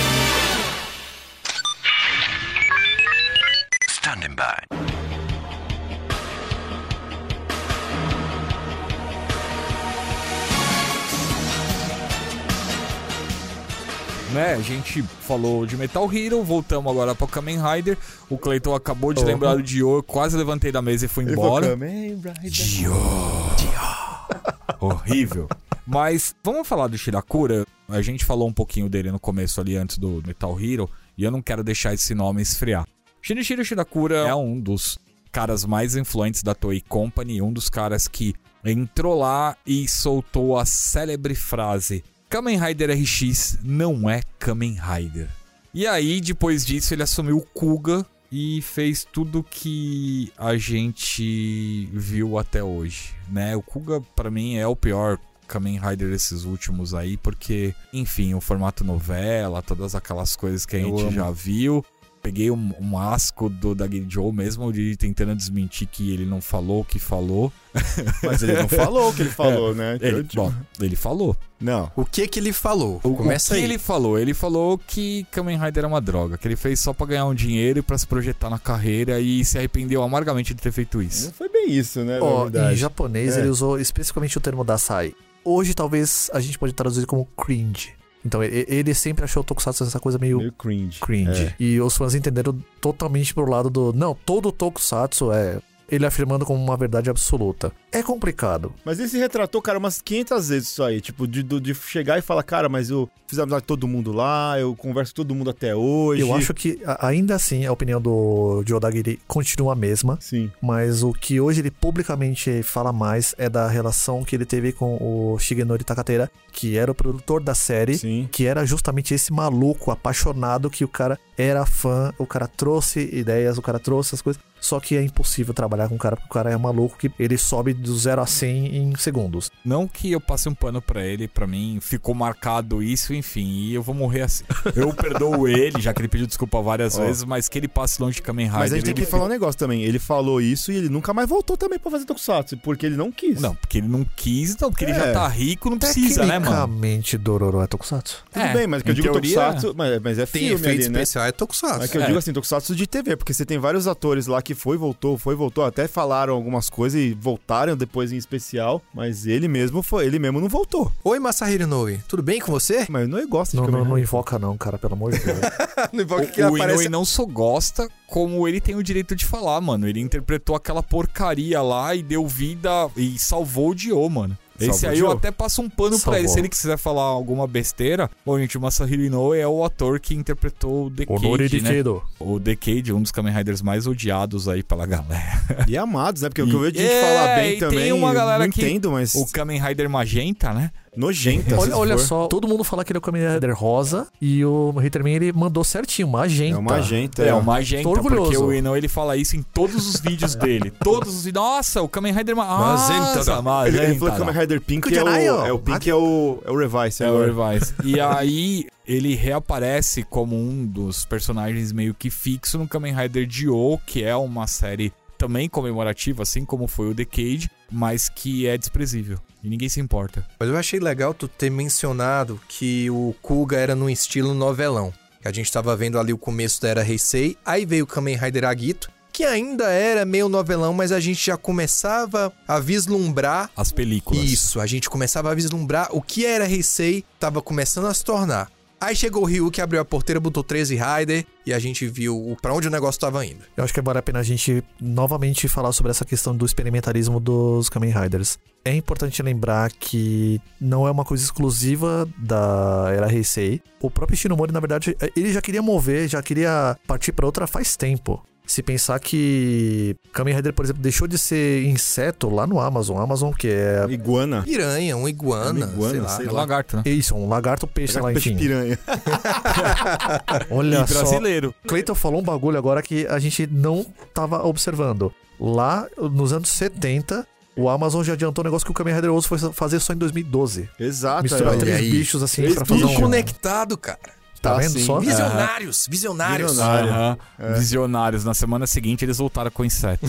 Standing by. né? A gente falou de Metal Hero, voltamos agora pra Kamen Rider. O Clayton acabou de Oh. lembrar do Dio, quase levantei da mesa e fui embora. falou, "Kamen Rider." Dio. Horrível. Mas vamos falar do Shirakura. A gente falou um pouquinho dele no começo ali antes do Metal Hero. E eu não quero deixar esse nome esfriar. Shinichiro Shirakura é um dos caras mais influentes da Toei Company. Um dos caras que entrou lá e soltou a célebre frase: Kamen Rider RX não é Kamen Rider. E aí, depois disso, ele assumiu o Kuga e fez tudo que a gente viu até hoje, né? O Kuga, pra mim, é o pior Kamen Rider desses últimos aí, porque, enfim, o formato novela, todas aquelas coisas que a Eu gente amo. já viu. Peguei um, um asco do da Joe mesmo de tentando desmentir que ele não falou o que falou. <laughs> Mas ele não falou o que ele falou, né? Ele, Eu, tipo, bom, ele falou. Não. O que que ele falou? O, Começa o que aí. ele falou? Ele falou que Kamen Rider é uma droga, que ele fez só pra ganhar um dinheiro e pra se projetar na carreira e se arrependeu amargamente de ter feito Não isso. foi bem isso, né? Ó, na verdade. em japonês É. ele usou especificamente o termo Dasai. Hoje talvez a gente pode traduzir como cringe. Então ele sempre achou o Tokusatsu essa coisa meio Meio cringe. cringe. É. E os fãs entenderam totalmente pro lado do. Não, todo Tokusatsu é. Ele afirmando como uma verdade absoluta. É complicado. Mas ele se retratou, cara, umas 500 vezes isso aí. Tipo, de, de chegar e falar, cara, mas eu fiz amizade com todo mundo lá, eu converso com todo mundo até hoje. Eu acho que ainda assim a opinião do Odagiri continua a mesma. Sim. Mas o que hoje ele publicamente fala mais é da relação que ele teve com o Shigenori Takateira, que era o produtor da série. Sim. que era justamente esse maluco apaixonado que o cara era fã, o cara trouxe ideias, o cara trouxe as coisas. Só que é impossível trabalhar com o cara, porque o cara é maluco que ele sobe do 0 a 100 em segundos. Não que eu passe um pano pra ele, pra mim ficou marcado isso, enfim, e eu vou morrer assim. Eu perdoo <laughs> ele, já que ele pediu desculpa várias Ó. vezes, mas que ele passe longe de Kamen Rider. Mas a gente tem ele que falar um negócio também. Ele falou isso e ele nunca mais voltou também pra fazer Tokusatsu, porque ele não quis. Não, porque ele não quis, não, porque ele É. já tá rico, não precisa, né, mano? Tecnicamente, Dororo é Tokusatsu. Tudo É, bem, mas que eu digo teoria- Tokusatsu, mas, mas é Tem filme efeito ali, né? especial, é Tokusatsu. É que eu É. digo assim, Tokusatsu de TV, porque você tem vários atores lá que foi, voltou, foi, voltou, até falaram algumas coisas e voltaram depois em especial, mas ele mesmo foi, ele mesmo não voltou. Oi, Masahiro Inoue, tudo bem com você? Mas não gosta de Não, Kamen não, não invoca não, cara, pelo amor de Deus. <laughs> Não importa que O, o aparece- Inoue não só gosta, como ele tem o direito de falar, mano. Ele interpretou aquela porcaria lá e deu vida e salvou o Dio, mano. Esse Salvou aí eu até passo um pano pra ele. Salvou. Se ele quiser falar alguma besteira, bom, gente, o Masahiro Inoue é o ator que interpretou o Decade, né? O Decade, um dos Kamen Riders mais odiados aí pela galera. <laughs> E amados, né? Porque o que eu vejo de E- gente falar é, bem e tem também, uma galera não que- entendo, mas O Kamen Rider Magenta, né? Nojenta. Olha, olha só, todo mundo fala que ele é o Kamen Rider rosa e o Hitterman ele mandou certinho, magenta. É uma magenta. É, o Magenta, Tô orgulhoso. porque o Inoue ele fala isso em todos os vídeos dele. <laughs> Todos os vídeos. Nossa, o Kamen Rider Ma Magenta. Magenta. Ele, ele falou que o Kamen Rider Pink é o, é o Pink é o, é o Revice É o. Revise. <laughs> E aí ele reaparece como um dos personagens meio que fixo no Kamen Rider Dio, que é uma série também comemorativa, assim como foi o Decade, mas que é desprezível. E ninguém se importa. Mas eu achei legal tu ter mencionado que o Kuga era num estilo novelão. Que a gente tava vendo ali o começo da era Heisei, aí veio o Kamen Rider Agito, que ainda era meio novelão, mas a gente já começava a vislumbrar As películas. isso, a gente começava a vislumbrar o que era Heisei, tava começando a se tornar. Aí chegou o Ryu que abriu a porteira, botou 13 Rider e a gente viu pra onde o negócio tava indo. Eu acho que vale a pena a gente novamente falar sobre essa questão do experimentarismo dos Kamen Riders. É importante lembrar que não é uma coisa exclusiva da era Heisei. O próprio Shinomori, na verdade, ele já queria mover, já queria partir pra outra faz tempo. Se pensar que Kamen Rider, por exemplo, deixou de ser inseto lá no Amazon. Amazon que é Iguana. Piranha, um iguana, Um iguana, sei lá. sei É lá. lagarto, né? isso, um lagarto peixe, sei lá, Peixe enfim. piranha. <laughs> Olha e só. brasileiro. Cleiton falou um bagulho agora que a gente não tava observando. Lá nos anos 70, o Amazon já adiantou um negócio que o Kamen Rider Oso foi fazer só em 2012. Exato. Misturar é, três aí. bichos assim Três pra fazer um... conectado, cara. Tá Tá, vendo sim. só? Visionários, visionários. Visionário. Aham. Visionários. Na semana seguinte eles voltaram com o inseto.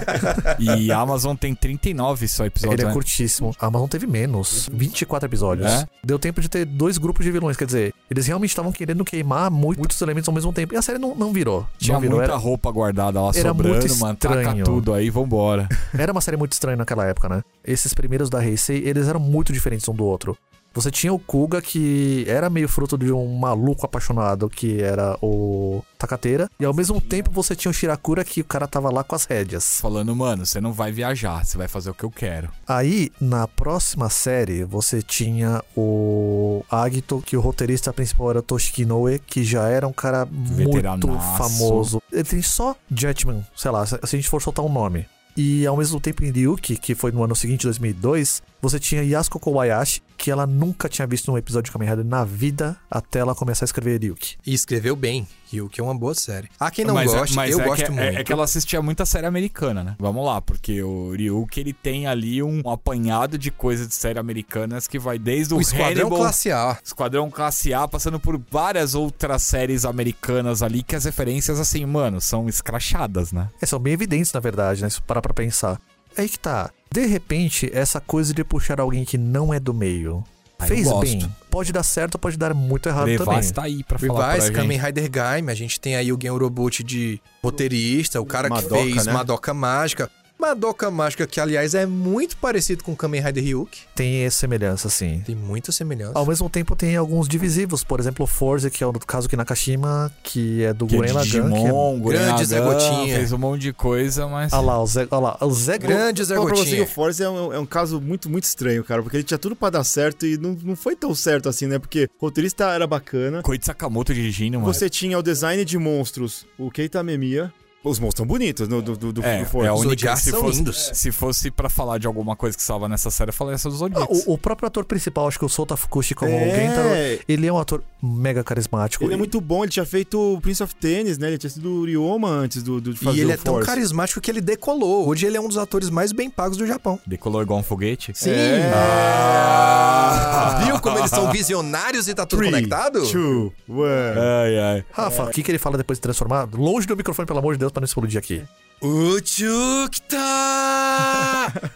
<laughs> e a Amazon tem 39 só episódios, Ele é né? curtíssimo. A Amazon teve menos. 24 episódios. É? Deu tempo de ter dois grupos de vilões. Quer dizer, eles realmente estavam querendo queimar muito- muitos elementos ao mesmo tempo. E a série não, não virou. Tinha não virou. muita Era, roupa guardada lá era sobrando, muito mano. Tudo aí, vambora. <laughs> era uma série muito estranha naquela época, né? Esses primeiros da Heisei, eles eram muito diferentes um do outro. Você tinha o Kuga, que era meio fruto de um maluco apaixonado, que era o Takateira. E ao mesmo tempo você tinha o Shirakura, que o cara tava lá com as rédeas. Falando, mano, você não vai viajar, você vai fazer o que eu quero. Aí, na próxima série, você tinha o Agito, que o roteirista principal era Toshiki Inoue, que já era um cara muito famoso. Ele tem só Jetman, sei lá, se a gente for soltar um nome. E ao mesmo tempo em Ryuki, que foi no ano seguinte, 2002, você tinha Yasuko Kobayashi, que ela nunca tinha visto um episódio de Kamen Rider na vida até ela começar a escrever Ryuki. E escreveu bem, que é uma boa série. Há quem não mas é- goste, mas eu é gosto que, muito. É, é que ela assistia muita série americana, né? Vamos lá, porque o Ryuk, ele tem ali um apanhado de coisas de série americanas que vai desde o, O Esquadrão Hannibal, Classe A. Esquadrão Classe A, passando por várias outras séries americanas ali, que as referências, assim, mano, são escrachadas, né? É, são bem evidentes, na verdade, né? Se parar pra pensar. Aí que tá. De repente, essa coisa de puxar alguém que não é do meio. Ah, fez bem. Pode dar certo, pode dar muito errado também. Levar tá aí pra falar Revise, pra Kamen gente. Rider Gaime, a gente tem aí o Gen Urobuchi de roteirista, o cara Madoka, que fez né? Madoka Mágica. Madoka Mágica, que aliás é muito parecido com Kamen Rider Ryuk. Tem essa semelhança, sim. Tem muita semelhança. Ao mesmo tempo tem alguns divisivos, por exemplo, o Forza, que é o do Kazuki Nakashima, que é do Que é Guren de Lagan, que é... Digimon, Grande Zé Gotinha. Fez um monte de coisa, mas... Olha lá, o Zé, olha lá, o Zé Grande Zé Fala pra você que Gotinha. o Forza é um, é um caso muito, muito estranho, cara, porque ele tinha tudo pra dar certo e não, não foi tão certo assim, né? Porque o roteirista era bacana, Koichi Sakamoto dirigindo, mano. você tinha o design de monstros, o Keita Memia, Os monstros são bonitos no, do, do, do, É, do Force. é a Os única Zodiacs se são fosse, lindos. se fosse pra falar de alguma coisa que estava nessa série, eu falei essa dos Ah, Zodiacs. o, o próprio ator principal, acho que o Sota Fukushi como É. o Gentaro, ele é um ator mega carismático. Ele é muito bom, ele tinha feito o Prince of Tennis, né? Ele tinha sido o Ryoma antes do, do de fazer E ele o é tão carismático que ele decolou. Hoje ele é um dos atores mais bem pagos do Japão. Decolou igual um foguete? Sim. É. Ah. Viu como eles são visionários e tá tudo Three, conectado? two, one. Ai, ai. Rafa, o que, que ele fala depois de transformar? Longe do microfone, pelo amor de Deus, pra não explodir aqui. Uchukita!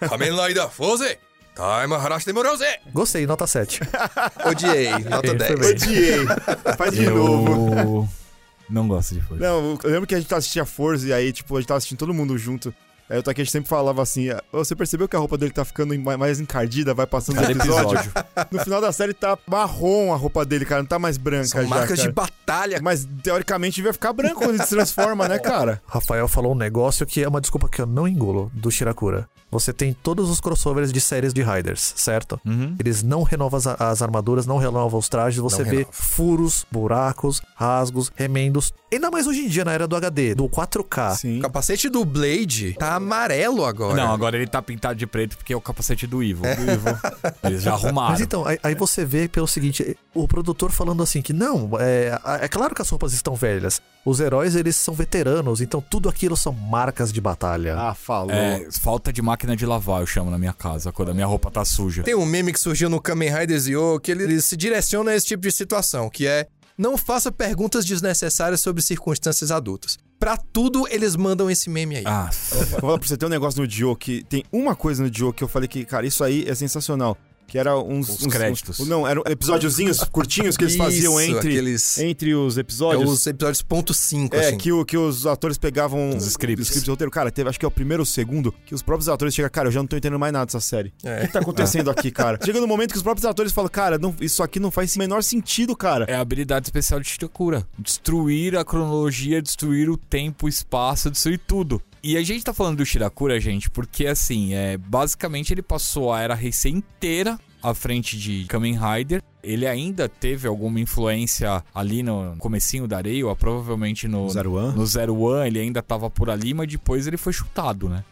<laughs> Kamen Rider Fose! Taima Harashite Morose! Gostei, nota 7. Odiei, nota Ele foi 10. bem. Odiei. Faz de novo. Não gosto de força. Não, eu lembro que a gente assistia Forza e aí, tipo, a gente tava assistindo todo mundo junto. Aí o Takeshi sempre falava assim: "Ah, Você percebeu que a roupa dele tá ficando mais- encardida, vai passando o episódio? episódio. No final da série tá marrom a roupa dele, cara, não tá mais branca São já. marcas cara. de batalha. Mas teoricamente devia ficar branco quando ele se transforma, né, <laughs> cara? Rafael falou um negócio que é uma desculpa que eu não engulo do Shirakura. Você tem todos os crossovers de séries de Riders, certo? Uhum. Eles não renovam as, as armaduras, não renovam os trajes, você Não vê renova. furos, buracos, rasgos, remendos. Ainda mais hoje em dia, na era do HD, do 4K. Sim. O capacete do Blade tá amarelo agora. Não, agora ele tá pintado de preto porque é o capacete do Evil. Do Evil. Eles já arrumaram. Mas então, aí, aí você vê pelo seguinte, o produtor falando assim que não, é, é claro que as roupas estão velhas. Os heróis, eles são veteranos, então tudo aquilo são marcas de batalha. Ah, falou. É, falta de máquina de lavar, eu chamo na minha casa, quando a minha roupa tá suja. Tem um meme que surgiu no Kamen Rider Zio que ele, ele se direciona a esse tipo de situação, que é não faça perguntas desnecessárias sobre circunstâncias adultas. Pra tudo, eles mandam esse meme aí. Ah, Vou falar pra você, tem um negócio no Dio que. Tem uma coisa no Dio que eu falei que, cara, isso aí é sensacional. Que era uns. Os uns- créditos. uns- não, eram episódiozinhos curtinhos que eles faziam Isso, entre, aqueles- entre os É episódios. os episódios ponto 5, É, assim. que, o, que os atores pegavam Os scripts. de roteiro. Cara, teve, acho que é o primeiro ou o segundo, que os próprios atores chegam, cara, eu já não tô entendendo mais nada dessa série. É. O que tá acontecendo <laughs> aqui, cara? Chega no momento que os próprios atores falam, cara, não- isso aqui não faz o menor sentido, cara. é a habilidade especial de Shirakura. Destruir a cronologia, destruir o tempo, o espaço, destruir tudo. E a gente tá falando do Shirakura, gente, porque assim, é, basicamente ele passou a era Heisei inteira à frente de Kamen Rider. Ele ainda teve alguma influência ali no comecinho da Areia, provavelmente no, Zero One? no Zero One, ele ainda tava por ali, mas depois ele foi chutado, né?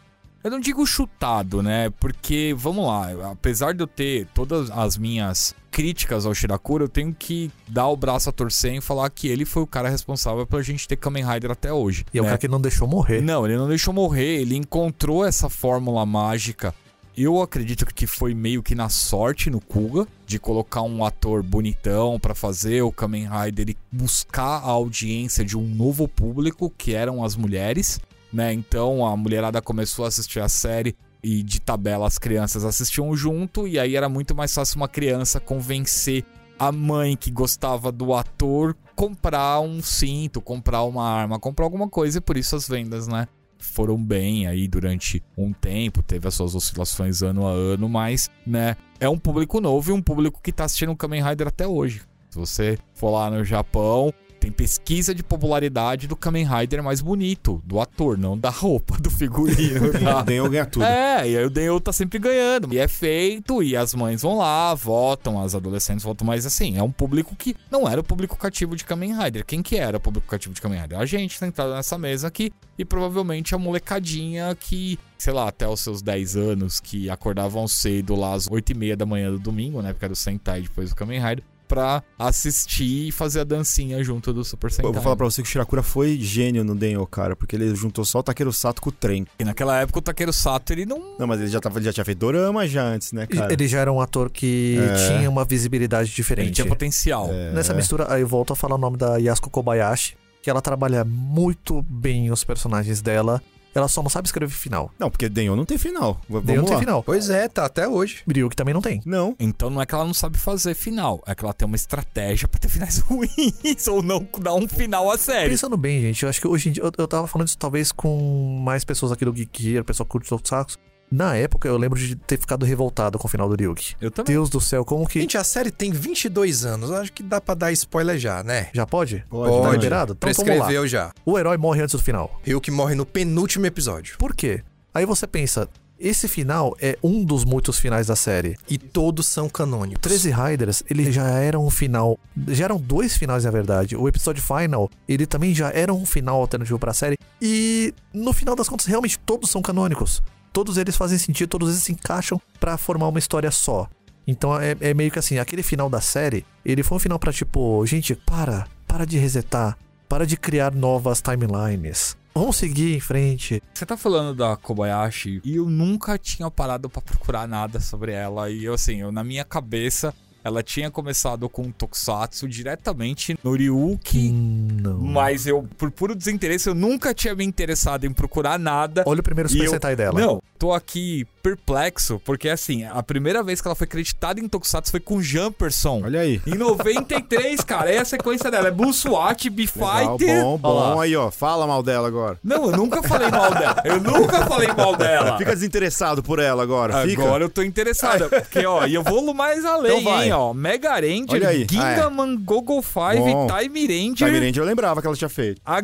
Eu não digo chutado, né? Porque, vamos lá, apesar de eu ter todas as minhas críticas ao Shirakura, eu tenho que dar o braço a torcer e falar que ele foi o cara responsável pela gente ter Kamen Rider até hoje. E é o né? cara que não deixou morrer. Não, ele não deixou morrer, ele encontrou essa fórmula mágica. Eu acredito que foi meio que na sorte no Kuga de colocar um ator bonitão pra fazer o Kamen Rider e buscar a audiência de um novo público, que eram as mulheres, né? Então a mulherada começou a assistir a série e de tabela as crianças assistiam junto e aí era muito mais fácil uma criança convencer a mãe que gostava do ator comprar um cinto, comprar uma arma, comprar alguma coisa e por isso as vendas, né? Foram bem aí durante um tempo, teve as suas oscilações ano a ano, mas, né, é um público novo e um público que tá assistindo o Kamen Rider até hoje. Se você for lá no Japão, tem pesquisa de popularidade do Kamen Rider mais bonito, do ator, não da roupa, do figurino, <laughs> tá? O Daniel ganha tudo. É, e aí o Daniel tá sempre ganhando. E é feito, e as mães vão lá, votam, as adolescentes votam, mas assim, é um público que não era o público cativo de Kamen Rider. Quem que era o público cativo de Kamen Rider? A gente sentado nessa mesa aqui e provavelmente a molecadinha que, sei lá, até os seus 10 anos, que acordavam cedo lá às 8 e meia da manhã do domingo, né? Porque era o Sentai depois do Kamen Rider. Pra assistir e fazer a dancinha junto do Super Sentai. Eu vou falar pra você que o Shirakura foi gênio no Daniel, cara, porque ele juntou só o Takeru Sato com o trem. E naquela época o Takeru Sato, ele não Não, mas ele já, tava, ele já tinha feito dorama já antes, né, cara? Ele já era um ator que É. tinha uma visibilidade ele diferente. tinha potencial. É. Nessa mistura, aí eu volto a falar o nome da Yasuko Kobayashi, que ela trabalha muito bem os personagens dela. Ela só não sabe escrever final. Não, porque Daniel não tem final. Vamos não tem final. Pois é, tá até hoje. Ryuki também não tem. Não. Então não é que ela não sabe fazer final, é que ela tem uma estratégia pra ter finais <laughs> ruins ou não dar um final a sério. Pensando bem, gente, eu acho que hoje em dia. Eu, eu tava falando isso talvez com mais pessoas aqui do Geek Here, pessoal que curte Tokusatsu. Na época, eu lembro de ter ficado revoltado com o final do Ryuki. Eu também. Deus do céu, como que. Gente, a série tem 22 anos. Acho que dá pra dar spoiler já, né? Já pode? Pode, Tá liberado? Então. Prescreveu já. O herói morre antes do final. Ryuki morre no penúltimo episódio. Por quê? Aí você pensa, Esse final é um dos muitos finais da série. E todos são canônicos. 13 Riders, ele já era um final. Já eram dois finais, na verdade. O episódio final, ele também já era um final alternativo pra série. E no final das contas, realmente todos são canônicos. Todos eles fazem sentido, todos eles se encaixam pra formar uma história só. Então é, é meio que assim, aquele final da série, ele foi um final pra tipo, gente, para, para de resetar, para de criar novas timelines. Vamos seguir em frente. Você tá falando da Kobayashi e eu nunca tinha parado pra procurar nada sobre ela. E eu, assim, eu, na minha cabeça, ela tinha começado com Tokusatsu diretamente no Ryuki. Não. Mas eu, por puro desinteresse, eu nunca tinha me interessado em procurar nada. Olha o primeiro Super eu- Sentai dela. Não, tô aqui perplexo, porque assim, a primeira vez que ela foi creditada em Tokusatsu foi com Jumperson. Olha aí. Em 93, cara, é a sequência dela. É Bull SWAT, B-Fighter. bom, bom. Aí, ó. Fala mal dela agora. Não, eu nunca falei mal dela. Eu nunca falei mal dela. Fica desinteressado por ela agora. Fica. Agora eu tô interessado. Porque, ó, e eu vou mais além, Então hein, ó. Mega Ranger, Olha aí. Gingaman, Gogo 5, Bom. Time Ranger, Time Ranger eu lembrava que ela tinha feito. Aí,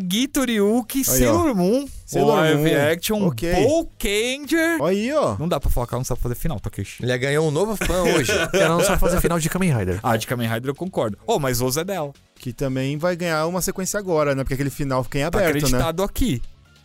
ó. Sailor Moon, Sailor Live Moon. Action, Ok. Kanger. Olha aí, ó. Não dá pra falar que ela não sabe fazer final, Takeshi. Ele ganhou um novo fã <laughs> hoje. Ela não sabe fazer final de Kamen Rider. Ah, de Kamen Rider eu concordo. Oh, mas Oz é dela. Que também vai ganhar uma sequência agora, né? Porque aquele final fica em Tá aberto, né? acreditado aqui.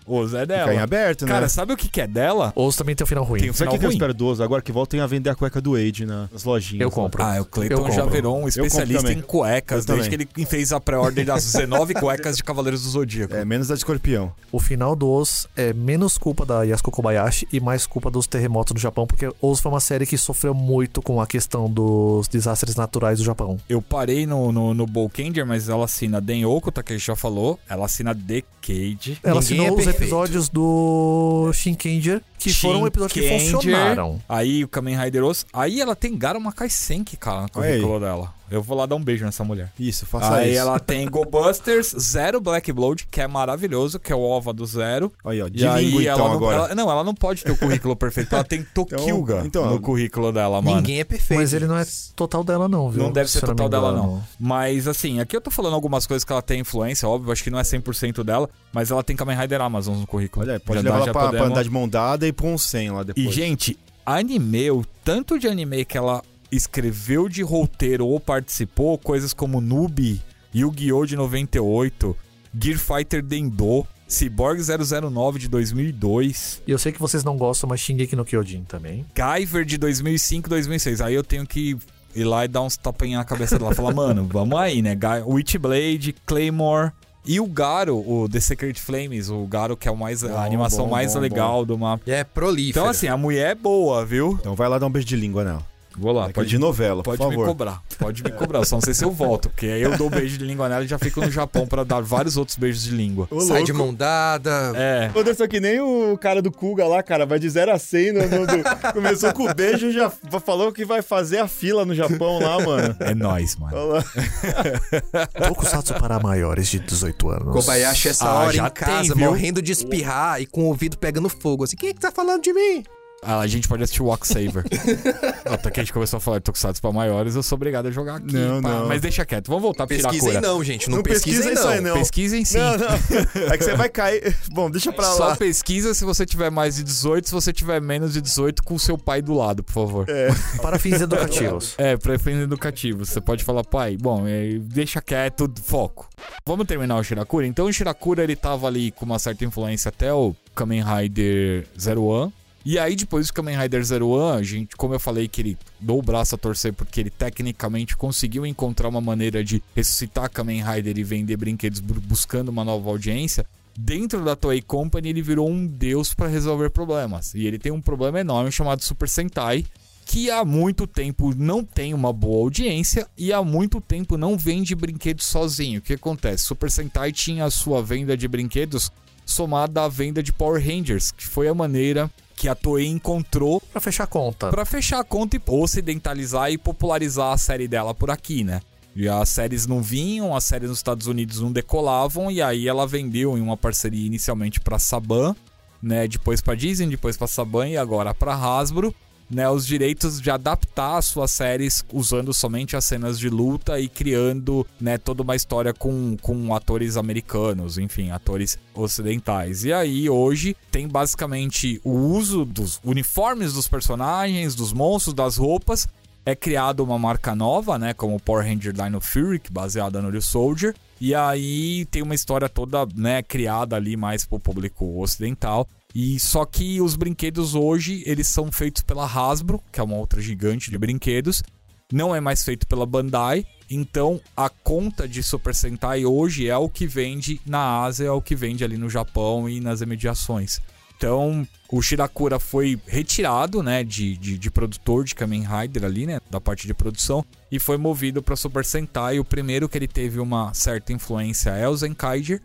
Oz é dela. Fica em aberto, Cara, né? sabe o que que é dela? Ou também tem o final ruim. Tem o Sabe final o que, que eu ruim. espero do Ozo? Agora que voltem a vender a cueca do Wade na- nas lojinhas. Eu lá. compro. Ah, o Eu Clayton já virou um especialista em cuecas, Eu desde que ele fez a pré-ordem das 19 cuecas de Cavaleiros do Zodíaco. É, menos a de escorpião. O final do Oz é menos culpa da Yasuko Kobayashi e mais culpa dos terremotos do Japão, porque Oz foi uma série que sofreu muito com a questão dos desastres naturais do Japão. Eu parei no, no, no mas ela assina Denyoku, tá, que a gente já falou. Ela assina Decade. Ela Ninguém assinou é os. Episódios do Shinkenger, que foram episódios que funcionaram. Aí o Kamen Rider. Aí ela tem Garo Makai Senki, cara, no currículo dela. Eu vou lá dar um beijo nessa mulher. Isso, faça Aí isso. ela tem <laughs> Go Busters, Zero Black Blood, que é maravilhoso, que é o OVA do Zero. Aí, ó. E De aí língua, ela então, não, agora. ela- não, ela não pode ter o currículo <laughs> perfeito. Ela tem Tokyuga então, no currículo dela, mano. Ninguém é perfeito. Mas ele não é total dela, não, viu? Não deve ser total dela, engano. não. Mas, assim, aqui eu tô falando algumas coisas que ela tem influência, óbvio, acho que não é 100% dela, mas ela tem Kamen Rider Amazon no currículo. Olha aí, pode Já levar dá- ela pra, pra andar de mão dada e pôr um 100 lá depois. E, gente, anime, o tanto de anime que ela escreveu de roteiro ou participou, coisas como Noob, Yu-Gi-Oh! de 98, Gear Fighter Dendo, Cyborg 009 de 2002, E eu sei que vocês não gostam, mas Shingeki no Kyojin também. Guyver de 2005 2006. Aí eu tenho que ir lá e dar uns tapinhas na cabeça dela. Falar, mano, <laughs> vamos aí, né? Witchblade, Claymore. E o Garo, o The Secret Flames, o Garo que é o mais, a Bom, animação bom, mais bom, legal do mapa. É prolífero. Então, assim, a mulher é boa, viu? Então vai lá dar um beijo de língua nela. Vou lá, Aquele de novela, por Pode me favor. cobrar, pode me cobrar. Só não sei se eu volto, porque aí eu dou beijo de língua nela e já fico no Japão pra dar vários outros beijos de língua. Ô, Sai de mão dada. É. Anderson, que nem o cara do Kuga lá, cara, vai de 0 a 100. No, no- do- começou com o beijo e já falou que vai fazer a fila no Japão lá, mano. É nóis, mano. Tokusatsu para maiores de 18 anos. Kobayashi essa Ah, hora em casa, tem, morrendo de espirrar e com o ouvido pegando fogo. Assim, quem é que tá falando de mim? Ah, a gente pode assistir Walk Saver. <laughs> Até que a gente começou a falar de Tokusatsu pra maiores, eu sou obrigado a jogar aqui. Não, pá. não. Mas deixa quieto, vamos voltar pra Pesquisem Shirakura. não, gente. Não, Não pesquisem não. aí, não. Pesquisem sim. Não, não. <laughs> É que você vai cair. Bom, deixa pra Só lá. pesquisa se você tiver mais de 18, se você tiver menos de 18, com o seu pai do lado, por favor. É. <laughs> Para fins educativos. É, pra fins educativos. Você pode falar, pai, bom, é, deixa quieto, foco. Vamos terminar o Shirakura? Então o Shirakura, ele tava ali com uma certa influência até o Kamen Rider Zero One. E aí, depois do Kamen Rider Zero One, a gente, como eu falei que ele dou o braço a torcer porque ele tecnicamente conseguiu encontrar uma maneira de ressuscitar Kamen Rider e vender brinquedos bu- buscando uma nova audiência. Dentro da Toei Company, ele virou um deus pra resolver problemas. E ele tem um problema enorme chamado Super Sentai, que há muito tempo não tem uma boa audiência e há muito tempo não vende brinquedos sozinho. O que acontece? Super Sentai tinha a sua venda de brinquedos somada à venda de Power Rangers, que foi a maneira que a Toei encontrou Pra fechar a conta. Pra fechar a conta e ocidentalizar e popularizar a série dela por aqui, né? E as séries não vinham, as séries nos Estados Unidos não decolavam, e aí ela vendeu em uma parceria inicialmente pra Saban, né? Depois pra Disney, depois pra Saban e agora pra Hasbro. Né, os direitos de adaptar as suas séries usando somente as cenas de luta e criando né, toda uma história com, com atores americanos, enfim, atores ocidentais. E aí, hoje, tem basicamente o uso dos uniformes dos personagens, dos monstros, das roupas. É criada uma marca nova, né? Como Power Ranger Dino Fury, baseada no New Soldier. E aí tem uma história toda, né, criada ali mais pro público ocidental. E só que os brinquedos hoje, eles são feitos pela Hasbro, que é uma outra gigante de brinquedos. Não é mais feito pela Bandai. Então, a conta de Super Sentai hoje é o que vende na Ásia, é o que vende ali no Japão e nas imediações. Então, o Shirakura foi retirado, né, de, de, de, produtor de Kamen Rider ali, né, da parte de produção, e foi movido para Super Sentai. O primeiro que ele teve uma certa influência é o Zenkaiger,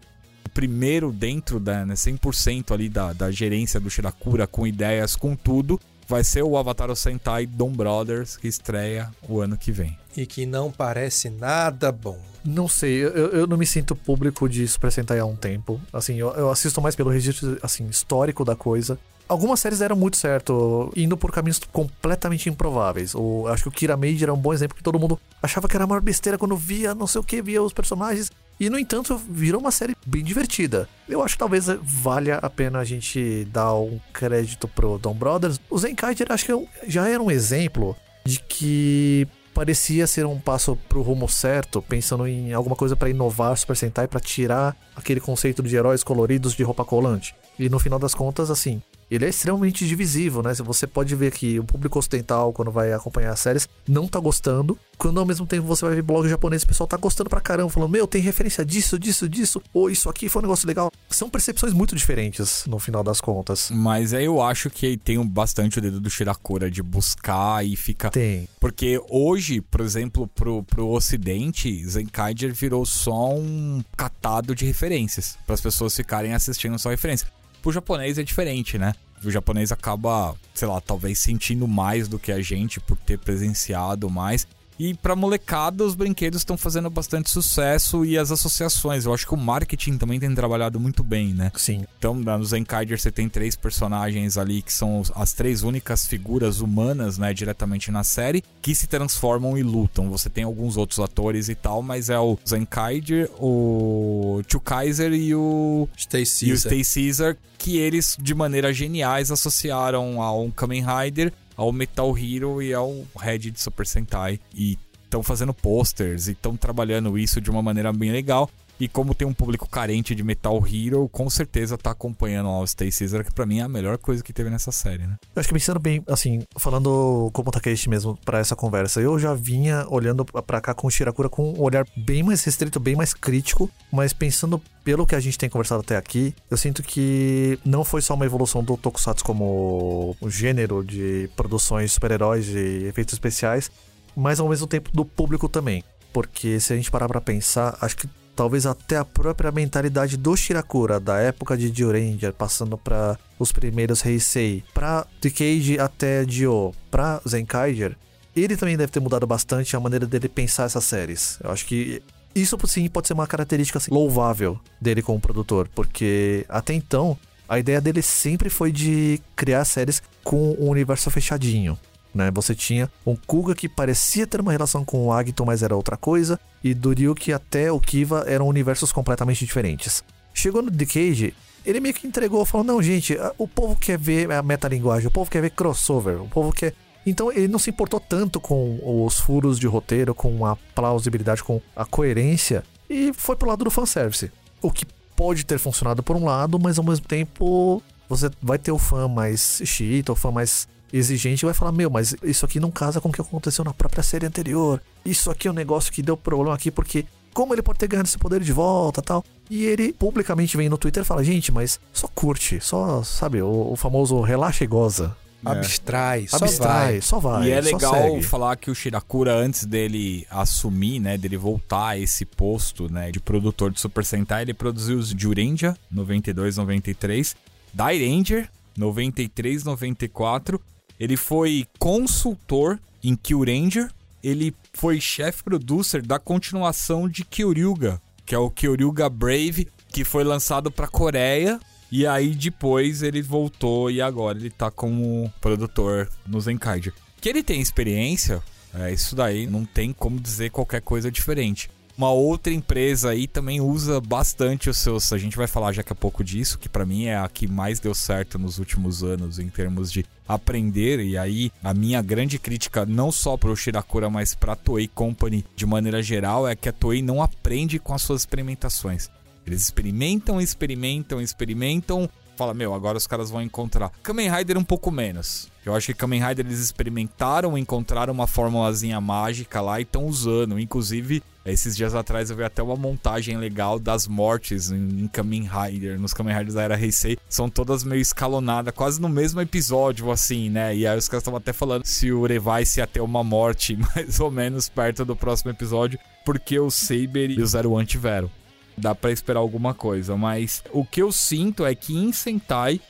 primeiro dentro da né, 100% ali da, da gerência do Shirakura, com ideias, com tudo, vai ser o Avatar Sentai Dom Brothers, que estreia o ano que vem. E que não parece nada bom. Não sei, eu, eu não me sinto público de Super Sentai há um tempo. Assim, eu, eu assisto mais pelo registro assim, histórico da coisa. Algumas séries deram muito certo, indo por caminhos completamente improváveis. O, acho que o Kira Major é um bom exemplo que todo mundo achava que era a maior besteira quando via não sei o que, via os personagens. E, no entanto, virou uma série bem divertida. Eu acho que talvez valha a pena a gente dar um crédito pro Don Brothers. O Zenkaiger acho que já era um exemplo de que parecia ser um passo pro rumo certo, pensando em alguma coisa para inovar Super Sentai, para tirar aquele conceito de heróis coloridos de roupa colante. E no final das contas, assim, ele é extremamente divisível, né? Você pode ver que o público ocidental, quando vai acompanhar as séries, não tá gostando. Quando ao mesmo tempo você vai ver blog japonês, o pessoal tá gostando pra caramba, falando, meu, tem referência disso, disso, disso, ou isso aqui foi um negócio legal. São percepções muito diferentes no final das contas. Mas aí eu acho que tem bastante o dedo do Shirakura de buscar e ficar. Tem. Porque hoje, por exemplo, pro, pro ocidente, Zenkaiger virou só um catado de referências. para as pessoas ficarem assistindo só referência. Pro japonês é diferente, né? O japonês acaba, sei lá, talvez sentindo mais do que a gente por ter presenciado mais. E pra molecada, os brinquedos estão fazendo bastante sucesso e as associações. Eu acho que o marketing também tem trabalhado muito bem, né? Sim. Então, no Zenkaiger você tem três personagens ali que são as três únicas figuras humanas, né, diretamente na série, que se transformam e lutam. Você tem alguns outros atores e tal, mas é o Zenkaiger, o Tio Kaiser e o Stay e o Stay Caesar, que eles de maneira geniais associaram a um Kamen Rider ao Metal Hero e ao Red de Super Sentai. E estão fazendo posters e estão trabalhando isso de uma maneira bem legal. E como tem um público carente de Metal Hero, com certeza tá acompanhando o Stay Caesar, que pra mim é a melhor coisa que teve nessa série, né? Eu acho que pensando bem, assim, falando como Takeshi mesmo para essa conversa, eu já vinha olhando para cá com o Shirakura com um olhar bem mais restrito, bem mais crítico, mas pensando pelo que a gente tem conversado até aqui, eu sinto que não foi só uma evolução do Tokusatsu como gênero de produções super-heróis e efeitos especiais, mas ao mesmo tempo do público também. Porque se a gente parar pra pensar, acho que talvez até a própria mentalidade do Shirakura, da época de Dio passando para os primeiros Heisei, pra Decade até Dio, pra Zenkaiger, ele também deve ter mudado bastante a maneira dele pensar essas séries. Eu acho que isso sim pode ser uma característica assim, louvável dele como produtor, porque até então a ideia dele sempre foi de criar séries com um universo fechadinho. Né? Você tinha um Kuga que parecia ter uma relação com o Agito, mas era outra coisa, e do Ryuki até o Kiva eram universos completamente diferentes. Chegou no Decade, ele meio que entregou, falou: não, gente, o povo quer ver a metalinguagem, o povo quer ver crossover, o povo quer. Então ele não se importou tanto com os furos de roteiro, com a plausibilidade, com a coerência, e foi pro lado do fanservice. O que pode ter funcionado por um lado, mas ao mesmo tempo você vai ter o fã mais xiita, o fã mais exigente vai falar: Meu, mas isso aqui não casa com o que aconteceu na própria série anterior. Isso aqui é um negócio que deu problema aqui porque. Como ele pode ter ganhado esse poder de volta tal? E ele publicamente vem no Twitter e fala: Gente, mas só curte, só, sabe, o, o famoso relaxa e goza. É. Abstrai, só Abstrai, vai. só vai. E é legal segue. falar que o Shirakura, antes dele assumir, né, dele voltar a esse posto, né, de produtor de Super Sentai, ele produziu os Jurenja, 92, 93, Dairanger, 93, 94. Ele foi consultor em Kyuranger. Ele foi chefe producer da continuação de Kyoryuga, que é o Kyoryuga Brave, que foi lançado pra Coreia. E aí depois ele voltou e agora ele tá como produtor no Zenkaiger. Que ele tem experiência, é, isso daí não tem como dizer qualquer coisa diferente. Uma outra empresa aí também usa bastante os seus. A gente vai falar daqui a pouco disso, que para mim é a que mais deu certo nos últimos anos em termos de aprender. E aí, a minha grande crítica, não só pro Shirakura, mas pra Toei Company de maneira geral, é que a Toei não aprende com as suas experimentações. Eles experimentam, experimentam, experimentam. Fala, meu, agora os caras vão encontrar. Kamen Rider um pouco menos. Eu acho que Kamen Rider eles experimentaram, encontraram uma formulazinha mágica lá e estão usando. Inclusive, esses dias atrás eu vi até uma montagem legal das mortes em, Kamen Rider, nos Kamen Riders da era Heisei. São todas meio escalonadas, quase no mesmo episódio, assim, né? E aí os caras estavam até falando se o Revice ia ter uma morte <laughs> mais ou menos perto do próximo episódio, porque o Saber e o Zero One tiveram dá para esperar alguma coisa. Mas o que eu sinto é que em Sentai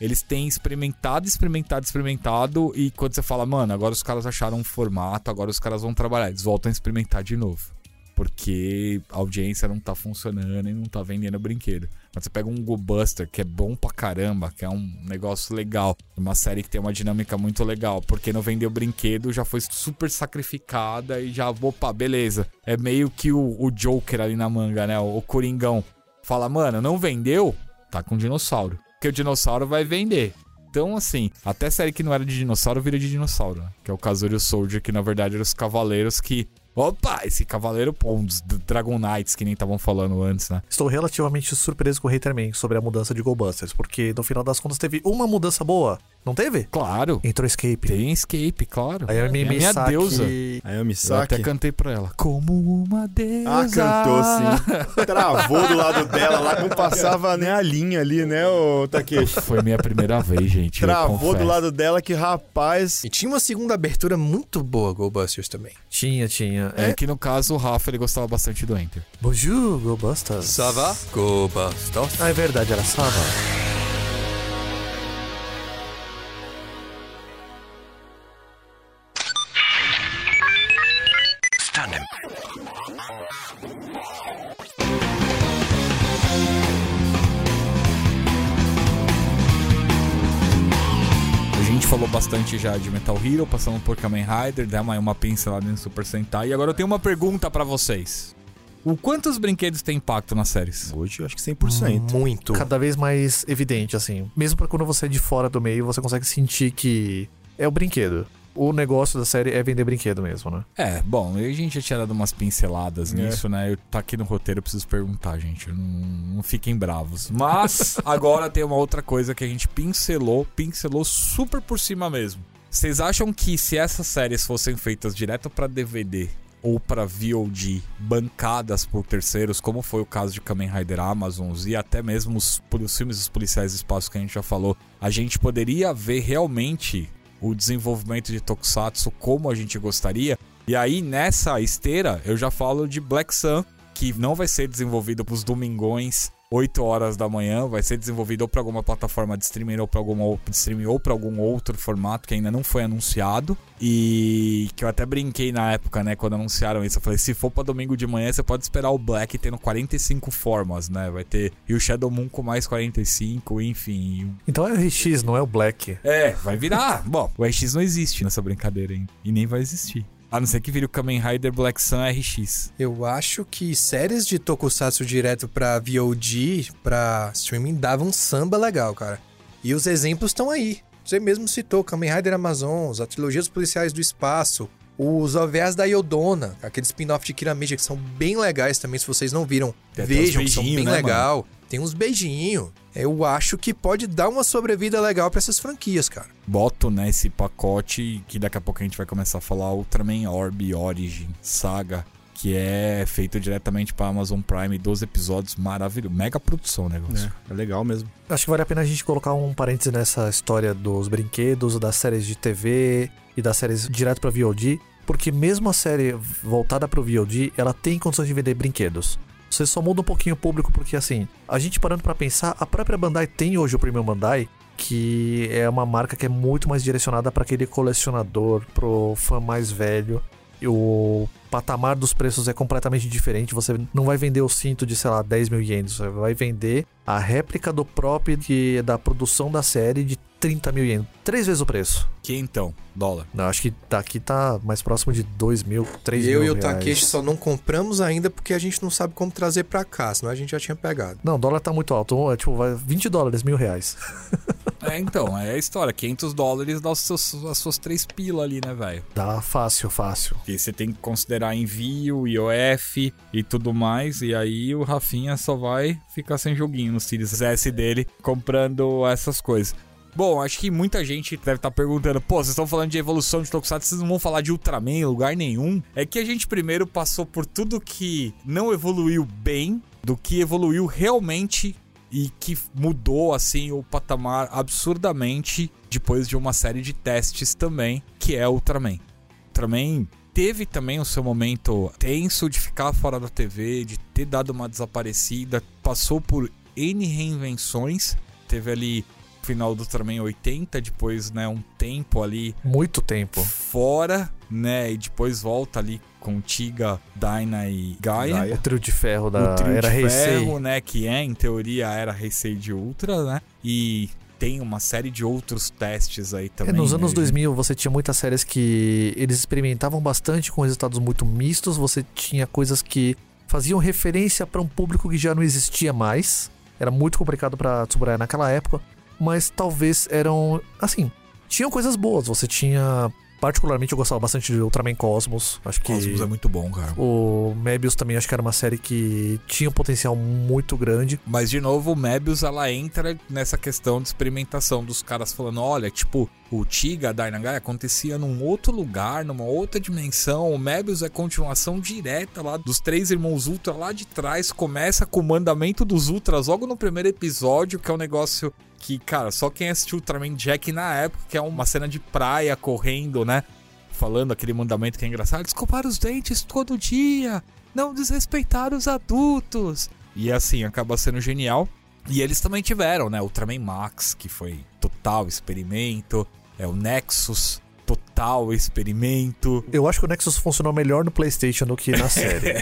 eles têm experimentado, experimentado, experimentado. E quando você fala, mano, agora os caras acharam um formato, agora os caras vão trabalhar, eles voltam a experimentar de novo porque a audiência não tá funcionando e não tá vendendo brinquedo. Mas você pega um Go Buster, que é bom pra caramba, que é um negócio legal, uma série que tem uma dinâmica muito legal, porque não vendeu brinquedo, já foi super sacrificada e já, opa, beleza. É meio que o, o Joker ali na manga, né? O, Coringão. Fala, mano, não vendeu? Tá com dinossauro. Porque o dinossauro vai vender. Então, assim, até série que não era de dinossauro vira de dinossauro, né? Que é o Kazurio Soldier, que na verdade eram os cavaleiros que Opa, esse cavaleiro, dos Dragon Knights que nem estavam falando antes, né? Estou relativamente surpreso com o Haterman sobre a mudança de GoBusters, porque no final das contas teve uma mudança boa, não teve? Claro. Entrou Escape. Tem Escape, claro. Aí a minha, é a minha deusa. Aí eu me Eu até cantei pra ela. Como uma deusa. Ah, cantou sim. Travou do lado dela lá, não passava nem a linha ali, né, ô Takeshi? Foi minha primeira vez, gente. eu Travou do lado dela que, rapaz. E tinha uma segunda abertura muito boa, GoBusters também. Tinha, tinha. É que no caso o Rafa ele gostava bastante do Enter. Bonjour, GoBusters. Sava? GoBusters. Ah, é verdade, era Sava. Bastante já de Metal Hero, passando por Kamen Rider, dá uma, uma pincelada em Super Sentai. E agora eu tenho uma pergunta pra vocês. O quantos brinquedos tem impacto nas séries? Hoje eu acho que 100%. Muito. Cada vez mais evidente, assim. Mesmo pra quando você é de fora do meio, você consegue sentir que é o brinquedo. O negócio da série é vender brinquedo mesmo, né? É, bom, a gente já tinha dado umas pinceladas É. nisso, né? Eu tá aqui no roteiro, eu preciso perguntar, gente. Não, não fiquem bravos. Mas <laughs> agora tem uma outra coisa que a gente pincelou, pincelou super por cima mesmo. Vocês acham que se essas séries fossem feitas direto pra DVD ou pra VOD, bancadas por terceiros, como foi o caso de Kamen Rider Amazons e até mesmo os, os filmes dos policiais do espaço que a gente já falou, a gente poderia ver realmente o desenvolvimento de Tokusatsu como a gente gostaria. E aí, nessa esteira, eu já falo de Black Sun, que não vai ser desenvolvido pros domingões, 8 horas da manhã, vai ser desenvolvido ou para alguma plataforma de streaming ou para alguma outra streaming ou para algum outro formato que ainda não foi anunciado. E que eu até brinquei na época, né, quando anunciaram isso, eu falei, se for para domingo de manhã, você pode esperar o Black tendo 45 formas, né? Vai ter e o Shadow Moon com mais 45, enfim, Então é o RX, não é o Black. é, vai virar. <laughs> Bom, o RX não existe nessa brincadeira ainda. E nem vai existir. A não ser que vire o Kamen Rider Black Sun RX. Eu acho que séries de Tokusatsu direto pra VOD, pra streaming, davam um samba legal, cara. E os exemplos estão aí. Você mesmo citou Kamen Rider Amazons, a trilogia dos policiais do espaço, os OVAs da Yodona, aquele spin-off de Kirameja que são bem legais também, se vocês não viram. Tem Vejam, que são bem né, legal. Tem uns beijinhos. Eu acho que pode dar uma sobrevida legal pra essas franquias, cara. Boto nesse pacote que daqui a pouco a gente vai começar a falar Ultraman Orb Origin Saga. Que é feito diretamente pra Amazon Prime, 12 episódios, maravilhoso. Mega produção o negócio. É, é legal mesmo. Acho que vale a pena a gente colocar um parêntese nessa história dos brinquedos, das séries de TV e das séries direto pra VOD, porque mesmo a série voltada pro VOD, ela tem condições de vender brinquedos. Você só muda um pouquinho o público porque assim, a gente parando pra pensar, a própria Bandai tem hoje o Premium Bandai, que é uma marca que é muito mais direcionada para aquele colecionador, pro fã mais velho. E o patamar dos preços é completamente diferente. Você não vai vender o cinto de, sei lá, 10 mil ienes. Você vai vender a réplica do prop que é da produção da série de 30 mil ienes. Três vezes o preço. Que então, dólar. Não, acho que daqui tá mais próximo de 2 mil, 3 mil Eu e o. Takeshi só não compramos ainda porque a gente não sabe como trazer pra cá, senão a gente já tinha pegado. Não, o dólar tá muito alto. É, tipo, vai 20 dólares, mil reais. <laughs> É, então, é a história. 500 dólares dá os seus, as suas três pilas ali, né, velho? Dá fácil, fácil. Porque você tem que considerar envio, IOF e tudo mais. E aí o Rafinha só vai ficar sem joguinho no Series S dele comprando essas coisas. Bom, acho que muita gente deve estar perguntando: pô, vocês estão falando de evolução de Tokusatsu, vocês não vão falar de Ultraman em lugar nenhum? É que a gente primeiro passou por tudo que não evoluiu bem, do que evoluiu realmente e que mudou assim o patamar absurdamente depois de uma série de testes também, que é Ultraman. Ultraman teve também o seu momento tenso de ficar fora da TV, de ter dado uma desaparecida, passou por N reinvenções, teve ali final do Ultraman 80, depois, né, um tempo ali Muito tempo. fora, né, e depois volta ali com Tiga, Dyna e Gaia. Gaia. O trio de ferro da o trio era de Heisei. ferro, né, que é, em teoria, era Heisei de Ultra, né, e tem uma série de outros testes aí É, também. nos né, anos gente? 2000 você tinha muitas séries que eles experimentavam bastante com resultados muito mistos, você tinha coisas que faziam referência para um público que já não existia mais. Era muito complicado para Tsuburaya naquela época, mas talvez eram assim, tinham coisas boas. Você tinha particularmente eu gostava bastante de Ultraman Cosmos, acho que Cosmos é muito bom, cara. o Mebius também acho que era uma série que tinha um potencial muito grande. Mas, de novo, o Mebius, ela entra nessa questão de experimentação dos caras falando, olha, tipo, o Tiga, a Dainagai acontecia num outro lugar, numa outra dimensão. O Mebius é continuação direta lá dos três irmãos Ultra lá de trás. Começa com o mandamento dos Ultras logo no primeiro episódio, que é um negócio que, cara, só quem assistiu Ultraman Jack na época, que é uma cena de praia correndo, né? Falando aquele mandamento que é engraçado: escovar os dentes todo dia, não desrespeitar os adultos. E assim, acaba sendo genial. E eles também tiveram, né? Ultraman Max, que foi total experimento. É o Nexus, total experimento. Eu acho que o Nexus funcionou melhor no PlayStation do que na <laughs> série.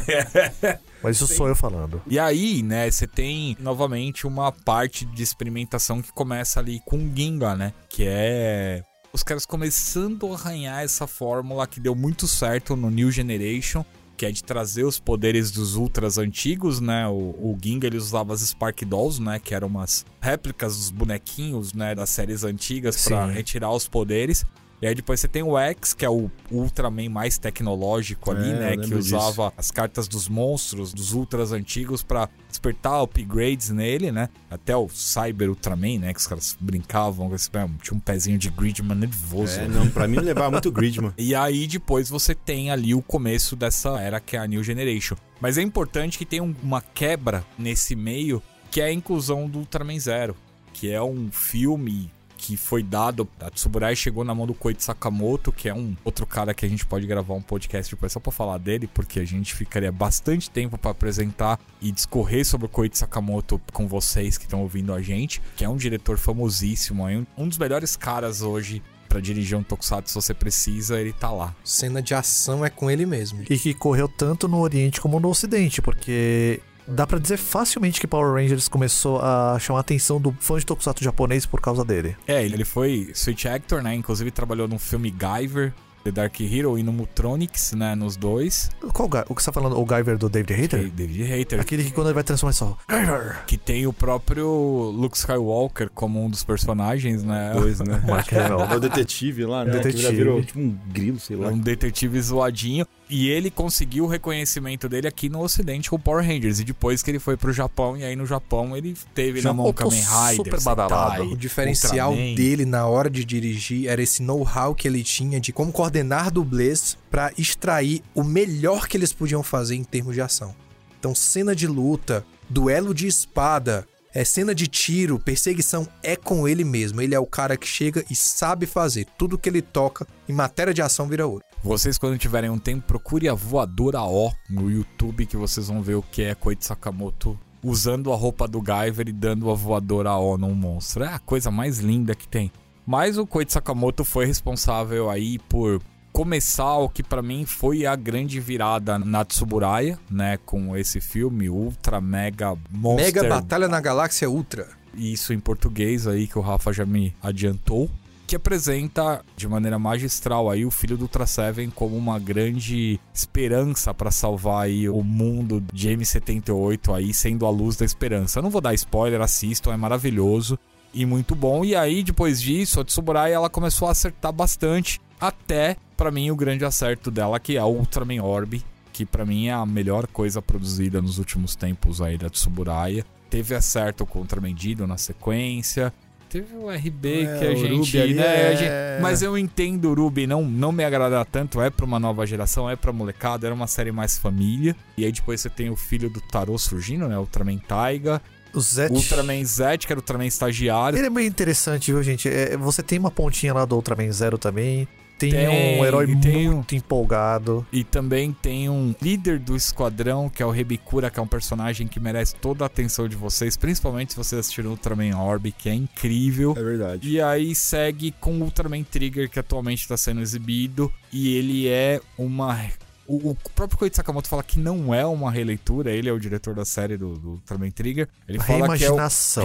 Mas isso sou eu falando. E aí, né, você tem novamente uma parte de experimentação que começa ali com o Ginga, né? Que é os caras começando a arranhar essa fórmula que deu muito certo no New Generation, que é de trazer os poderes dos ultras antigos, né? O, o Ginga ele usava as Spark Dolls, né? Que eram umas réplicas dos bonequinhos, né? Das séries antigas Sim. retirar os poderes. E aí depois você tem o X, que é o Ultraman mais tecnológico ali, É, né? Que disso. usava as cartas dos monstros, dos ultras antigos pra despertar upgrades nele, né? Até o Cyber Ultraman, né? Que os caras brincavam, com esse- tinha um pezinho de Gridman nervoso. É, né? não, pra mim levava muito Gridman. <laughs> E aí depois você tem ali o começo dessa era que é a New Generation. Mas é importante que tenha um- uma quebra nesse meio, que é a inclusão do Ultraman Zero, que é um filme que foi dado, a Tsuburai chegou na mão do Koichi Sakamoto, que é um outro cara que a gente pode gravar um podcast depois só pra falar dele, porque a gente ficaria bastante tempo pra apresentar e discorrer sobre o Koichi Sakamoto com vocês que estão ouvindo a gente, que é um diretor famosíssimo, é um- um dos melhores caras hoje pra dirigir um tokusatsu se você precisa, ele tá lá. Cena de ação é com ele mesmo. E que correu tanto no Oriente como no Ocidente, porque dá pra dizer facilmente que Power Rangers começou a chamar a atenção do fã de tokusatsu japonês por causa dele. É, ele foi Switch Actor, né? Inclusive trabalhou no filme Guyver, The Dark Hero e no Mutronics, né? Nos dois. Qual o que você tá falando? O Guyver do David Hater? David Hater. Aquele que quando ele vai transformar é só Guyver! Que tem o próprio Luke Skywalker como um dos personagens, né? Dois, né? <laughs> Hamill. É o detetive lá, né? Detetive. Que virou tipo um grilo, sei lá. Um detetive zoadinho. E ele conseguiu o reconhecimento dele aqui no Ocidente com o Power Rangers. E depois que ele foi pro Japão, e aí no Japão ele teve na mão voltou Kamen Rider. super badalado. O diferencial Ultraman. dele na hora de dirigir era esse know-how que ele tinha de como coordenar dublês pra extrair o melhor que eles podiam fazer em termos de ação. Então, cena de luta, duelo de espada, é cena de tiro, perseguição é com ele mesmo. Ele é o cara que chega e sabe fazer. Tudo que ele toca em matéria de ação vira ouro. Vocês, quando tiverem um tempo, procure a voadora O no YouTube, que vocês vão ver o que é Koichi Sakamoto usando a roupa do Guyver e dando a voadora O num monstro. É a coisa mais linda que tem. Mas o Koichi Sakamoto foi responsável aí por começar o que pra mim foi a grande virada na Tsuburaya, né, com esse filme Ultra Mega Monster. Mega Batalha na Galáxia Ultra. Isso em português aí que o Rafa já me adiantou. Que apresenta de maneira magistral aí o filho do Ultra Seven como uma grande esperança pra salvar aí o mundo de M78 aí, sendo a luz da esperança. Eu não vou dar spoiler, assistam, é maravilhoso e muito bom. E aí, depois disso, a Tsuburaya ela começou a acertar bastante, até pra mim o grande acerto dela, que é o Ultraman Orb, que pra mim é a melhor coisa produzida nos últimos tempos aí da Tsuburaya. Teve acerto com o Ultraman Dido na sequência. Teve o RB É, que a gente, né, é- a gente- mas eu entendo o Ruby não não me agrada tanto, é pra uma nova geração, é pra molecada, era uma série mais família. E aí depois você tem o filho do Tarô surgindo, né, Ultraman Taiga, O Zet. Ultraman Zet, que era o Ultraman estagiário. Ele é bem interessante, viu, gente? É, você tem uma pontinha lá do Ultraman Zero também. Tem, Tem, um herói tem um- muito empolgado. E também tem um líder do esquadrão, que é o Rebikura, que é um personagem que merece toda a atenção de vocês, principalmente se vocês assistiram Ultraman Orb, que é incrível. É verdade. E aí segue com o Ultraman Trigger, que atualmente está sendo exibido, e ele é uma. O, o próprio Koichi Sakamoto fala que não é uma releitura, ele é o diretor da série do, do Ultraman Trigger. Ele fala que é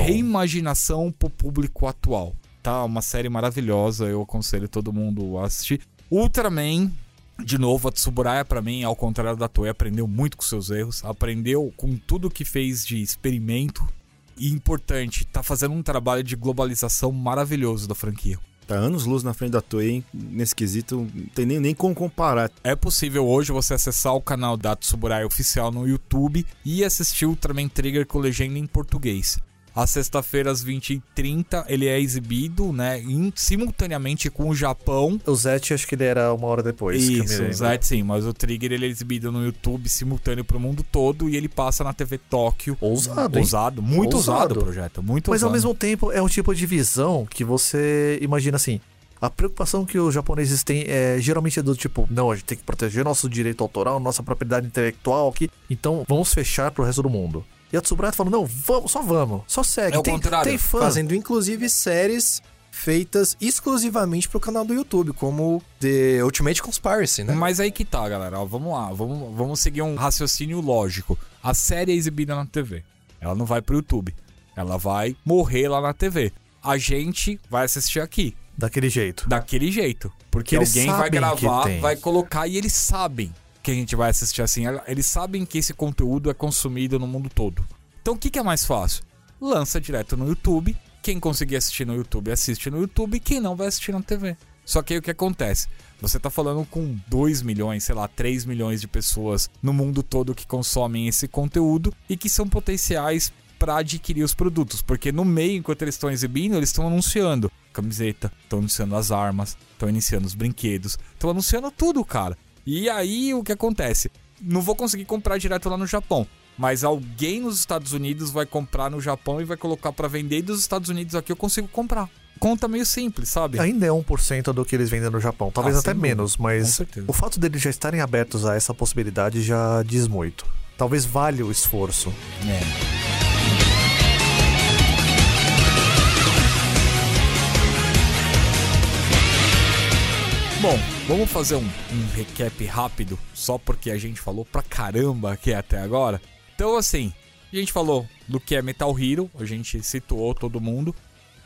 reimaginação pro público atual. Tá, uma série maravilhosa, eu aconselho todo mundo a assistir. Ultraman, de novo, a Tsuburaya pra mim, ao contrário da Toei, aprendeu muito com seus erros, aprendeu com tudo que fez de experimento e importante, tá fazendo um trabalho de globalização maravilhoso da franquia. Tá anos luz na frente da Toei, hein? nesse quesito, não tem nem, nem como comparar. É possível hoje você acessar o canal da Tsuburaya oficial no YouTube e assistir Ultraman Trigger com legenda em português. Às sexta-feiras, 20h30, ele é exibido, né, em- simultaneamente com o Japão. O Zet, acho que ele era uma hora depois. Isso, o Zed sim, mas o Trigger ele é exibido no YouTube simultâneo pro mundo todo e ele passa na TV Tóquio. Ousado, hein? Ousado, muito ousado, o projeto, muito Mas ao mesmo tempo é um tipo de visão que você imagina assim. A preocupação que os japoneses têm é geralmente é do tipo, não, a gente tem que proteger nosso direito autoral, nossa propriedade intelectual aqui, então vamos fechar pro resto do mundo. E a Tsuburaya falando, não, vamos, só vamos, só segue. É o tem, contrário, tem fã. Fazendo inclusive séries feitas exclusivamente pro canal do YouTube, como The Ultimate Conspiracy, né? Mas aí que tá, galera. ó, vamos lá, vamos, vamos seguir um raciocínio lógico. A série é exibida na TV. Ela não vai pro YouTube. Ela vai morrer lá na TV. A gente vai assistir aqui, Daquele jeito. daquele jeito. Porque Eles alguém vai gravar, vai colocar e eles sabem que a gente vai assistir assim. Eles sabem que esse conteúdo é consumido no mundo todo. Então o que, que é mais fácil? Lança direto no YouTube. Quem conseguir assistir no YouTube, assiste no YouTube. Quem não, vai assistir na TV. Só que aí o que acontece? Você tá falando com 2 milhões, sei lá, 3 milhões de pessoas no mundo todo que consomem esse conteúdo e que são potenciais para adquirir os produtos, porque no meio, enquanto eles estão exibindo, eles estão anunciando camiseta, estão anunciando as armas, estão anunciando os brinquedos, estão anunciando tudo, cara. E aí o que acontece? Não vou conseguir comprar direto lá no Japão, mas alguém nos Estados Unidos vai comprar no Japão e vai colocar para vender e dos Estados Unidos aqui eu consigo comprar. Conta meio simples, sabe? Ainda é 1% do que eles vendem no Japão, talvez Ah, até sem menos, mas o fato deles já estarem abertos a essa possibilidade já diz muito. Talvez valha o esforço. É. Bom, vamos fazer um, um recap rápido, só porque a gente falou pra caramba aqui até agora. Então, assim, a gente falou do que é Metal Hero, a gente situou todo mundo.